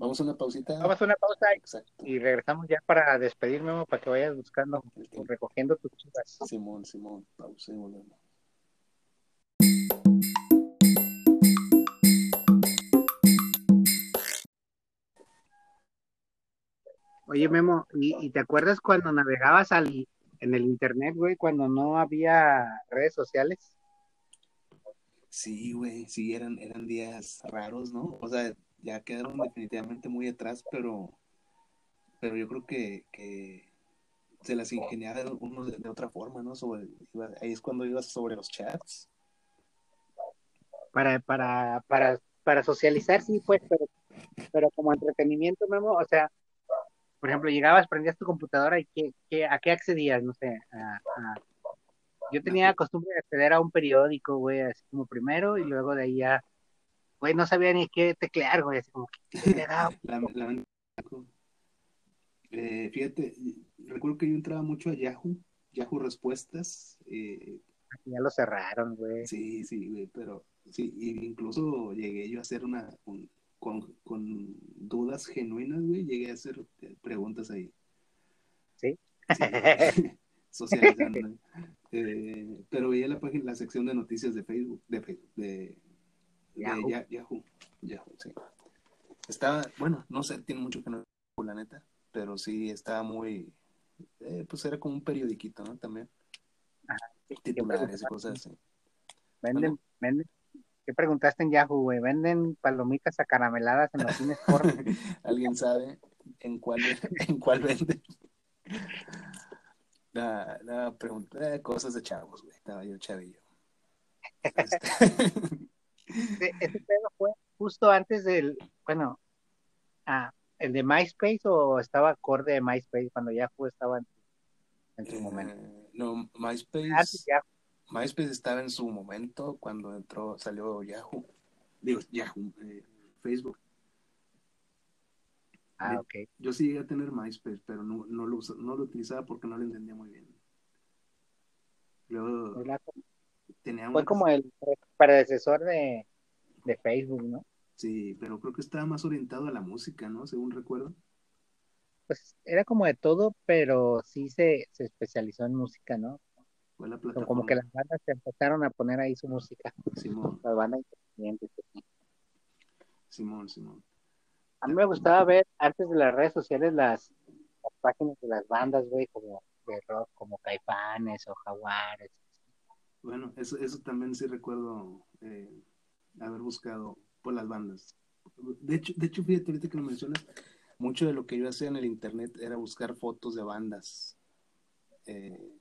Vamos a una pausita. Vamos a una pausa Exacto. y regresamos ya para despedirme, para que vayas buscando, tiempo. recogiendo tus chivas. Simón, Simón, pausa y volvemos. Oye, Memo, ¿y, y te acuerdas cuando navegabas al, en el internet, güey, cuando no había redes sociales? Sí, güey, sí, eran, eran días raros, ¿no? O sea, ya quedaron definitivamente muy atrás, pero, pero yo creo que, que se las ingeniaba uno de, de otra forma, ¿no? Sobre, iba- ahí es cuando ibas sobre los chats. Para, para, para, para socializar, sí, pues, pero, pero como entretenimiento, Memo, o sea, por ejemplo, llegabas, prendías tu computadora y ¿qué, qué- a qué accedías? No sé, a- a- yo tenía costumbre de acceder a un periódico, güey, así como primero y luego de ahí ya, güey, no sabía ni qué teclear, güey, así como que? La, la- eh, fíjate, recuerdo que yo entraba mucho a Yahoo, Yahoo Respuestas, eh, ya lo cerraron, güey. Sí, sí, güey, pero sí, incluso llegué yo a hacer una, un- con, con dudas genuinas, güey, llegué a hacer preguntas ahí. ¿Sí? Sí, socializando. Eh, pero veía la página, la sección de noticias de Facebook, de Facebook, de, de Yahoo. Ya- Yahoo. Yahoo, sí. Estaba, bueno, no sé, tiene mucho que no la neta, pero sí estaba muy, eh, pues era como un periodiquito, ¿no? También. ¿Qué Titulares y cosas así. Venden, venden. ¿Qué preguntaste en Yahoo, güey? ¿Venden palomitas acarameladas en los cines porno? ¿Alguien sabe en cuál, en cuál vende? La, la pregunta, eh, cosas de chavos, güey. Estaba yo chavillo. Este, Ese, ese pedo fue justo antes del, bueno, ah, el de MySpace o estaba acorde de MySpace cuando Yahoo estaba en, en su momento. eh, no, MySpace, Antes Yahoo. MySpace estaba en su momento cuando entró, salió Yahoo. Digo, Yahoo, eh, Facebook. Ah, ok. Yo sí llegué a tener MySpace, pero no, no, lo, no lo utilizaba porque no lo entendía muy bien. Luego tenía fue como el predecesor de, de Facebook, ¿no? Sí, pero creo que estaba más orientado a la música, ¿no? Según recuerdo. Pues era como de todo, pero sí se, se especializó en música, ¿no? Fue la plataforma. como que las bandas se empezaron a poner ahí su música, Simón, las bandas independientes. Simón, Simón. A mí me gustaba ver antes de las redes sociales las, las páginas de las bandas, güey, como de rock, como Caifanes o Jaguares. Bueno, eso, eso también sí recuerdo eh, haber buscado por las bandas. De hecho, de hecho, fíjate, ahorita que lo mencionas, mucho de lo que yo hacía en el internet era buscar fotos de bandas. Eh,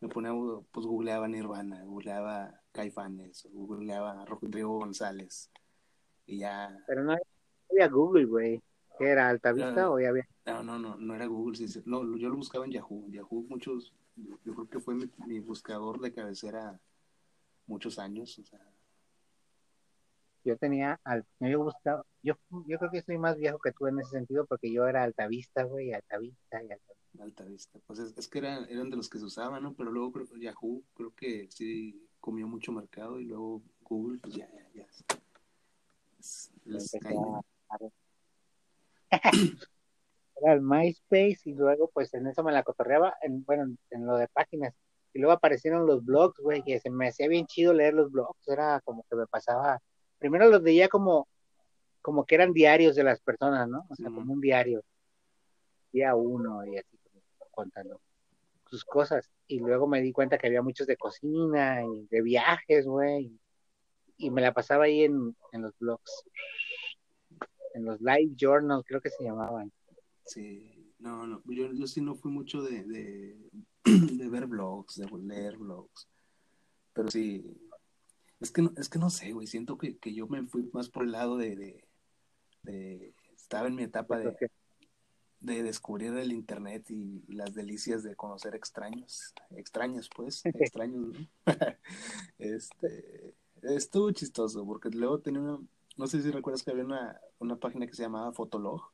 me ponía, pues googleaba Nirvana, googleaba Caifanes, googleaba Rodrigo González. Y ya, Pero no había Google, güey. ¿Qué era? ¿Altavista o ya había? no, no, no, no era Google, sí, sí. No, yo lo buscaba en Yahoo. Yahoo, muchos, yo creo que fue mi, mi buscador de cabecera muchos años. O sea, Yo tenía, al, yo buscaba, yo, yo creo que soy más viejo que tú en ese sentido porque yo era Altavista, güey, Altavista y Altavista. Alta Vista. Pues es, es que eran, eran de los que se usaban, ¿no? Pero luego creo, Yahoo creo que sí comió mucho mercado y luego Google, pues ya, ya, ya. Es- les Era el MySpace y luego pues en eso me la cotorreaba, en, bueno, en, lo de páginas. Y luego aparecieron los blogs, güey, que se me hacía bien chido leer los blogs. Era como que me pasaba, primero los leía como, como que eran diarios de las personas, ¿no? O sea, como un diario. Día uno y así contando sus cosas. Y luego me di cuenta que había muchos de cocina y de viajes, güey. Y me la pasaba ahí en, en los blogs. En los live journals, creo que se llamaban. Sí, no, no, yo, yo sí no fui mucho de, de, de ver blogs, de leer blogs, pero sí, es que no, es que no sé, güey, siento que, que yo me fui más por el lado de, de, de- estaba en mi etapa de, de descubrir el internet y las delicias de conocer extraños, extraños pues, extraños, ¿no? este, estuvo chistoso, porque luego tenía una, no sé si recuerdas que había una, una página que se llamaba Fotolog,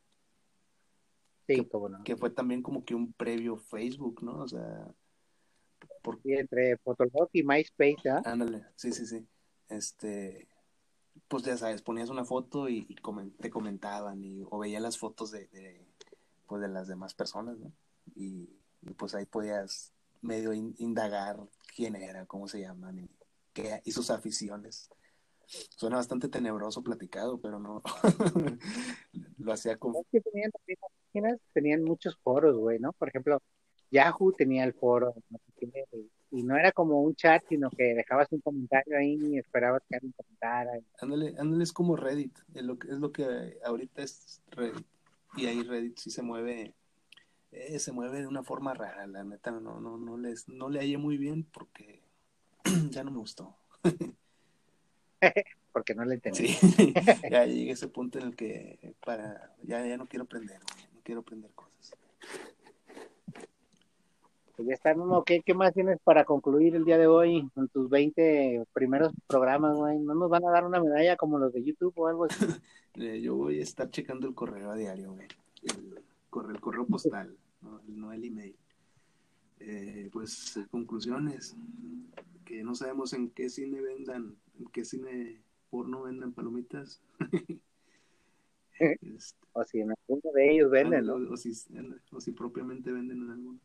Sí, cómo no. que fue también como que un previo Facebook, ¿no? O sea, por, Y entre Fotolog y MySpace, ¿ah? ándale, sí, sí, sí. Este, pues ya sabes, ponías una foto y, y comen- te comentaban y, o veías las fotos de, de, pues de las demás personas, ¿no? Y, y, pues ahí podías medio in- indagar quién era, cómo se llaman y, qué, y sus aficiones. Suena bastante tenebroso platicado, pero no. Lo hacía. Es que tenían las páginas, tenían muchos foros, güey, ¿no? Por ejemplo, Yahoo tenía el foro, no sé qué, y no era como un chat, sino que dejabas un comentario ahí y esperabas que alguien comentara. Ándale, ándale, es como Reddit, es lo que, es lo que ahorita es Reddit. Y ahí Reddit sí se mueve, eh, se mueve de una forma rara, la neta, no, no, no, les, no le hallé muy bien porque ya no me gustó. porque no le entendí. Sí, ya llegué a ese punto en el que para, ya, ya no quiero aprender, güey, quiero aprender cosas. Pues ya está, Memo, ¿qué, ¿qué más tienes para concluir el día de hoy con tus 20 primeros programas, güey? ¿No nos van a dar una medalla como los de YouTube o algo así? Eh, yo voy a estar checando el correo a diario, güey, el correo, el correo postal, no, no el email. Eh, pues conclusiones, que no sabemos en qué cine vendan, en qué cine porno vendan palomitas. Este, O si en alguno de ellos venden, ¿no? o, o si, o si propiamente venden en alguno.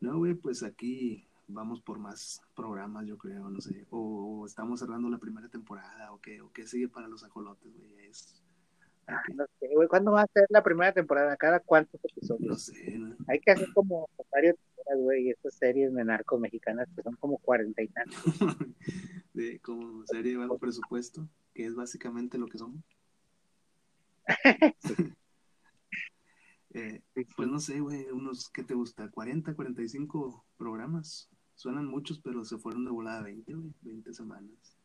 No, güey, pues aquí vamos por más programas, yo creo, no sé. O, o estamos cerrando la primera temporada, o qué, o qué sigue para los ajolotes, güey. Es, Ah, no sé, güey, ¿cuándo va a ser la primera temporada? ¿Cada cuántos no episodios? sé, ¿no? Hay que hacer como varias temporadas, güey, estas series de narcos mexicanas que son como cuarenta y tantos. de como serie de bajo presupuesto, que es básicamente lo que somos. Eh, pues no sé, güey, unos, ¿qué te gusta? 40, 45 programas. Suenan muchos, pero se fueron de volada 20, güey, 20 semanas.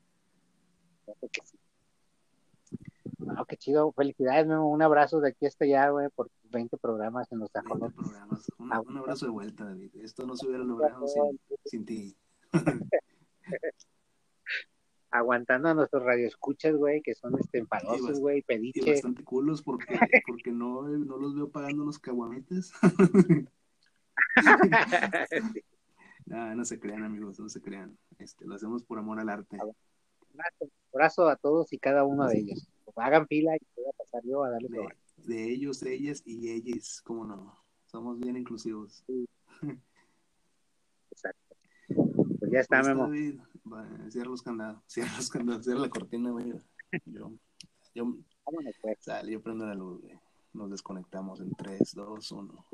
No, qué chido. Felicidades, Memo. Un abrazo de aquí hasta allá, güey, por 20 programas en los 20 ajolotes. programas. Un, Ah, un abrazo de vuelta, David. Esto no se hubiera logrado sin, sin ti. Aguantando a nuestros radioescuchas, güey, que son este, enfadosos, güey, Y pediche. bastante culos porque, porque no, no los veo pagando los caguamites. no, no se crean, amigos, no se crean. Este, lo hacemos por amor al arte. Un abrazo a todos y cada uno de ellos. Hagan fila y voy a pasar yo a darles De, de ellos, ellas y ellas, cómo no. Somos bien inclusivos. Exacto. Pues ya está, Pues, Memo. Va, cierra los candados, cierra los candados, cierra la cortina, güey. Yo, yo, sale, yo prendo la luz, güey. Nos desconectamos en 3, 2, 1.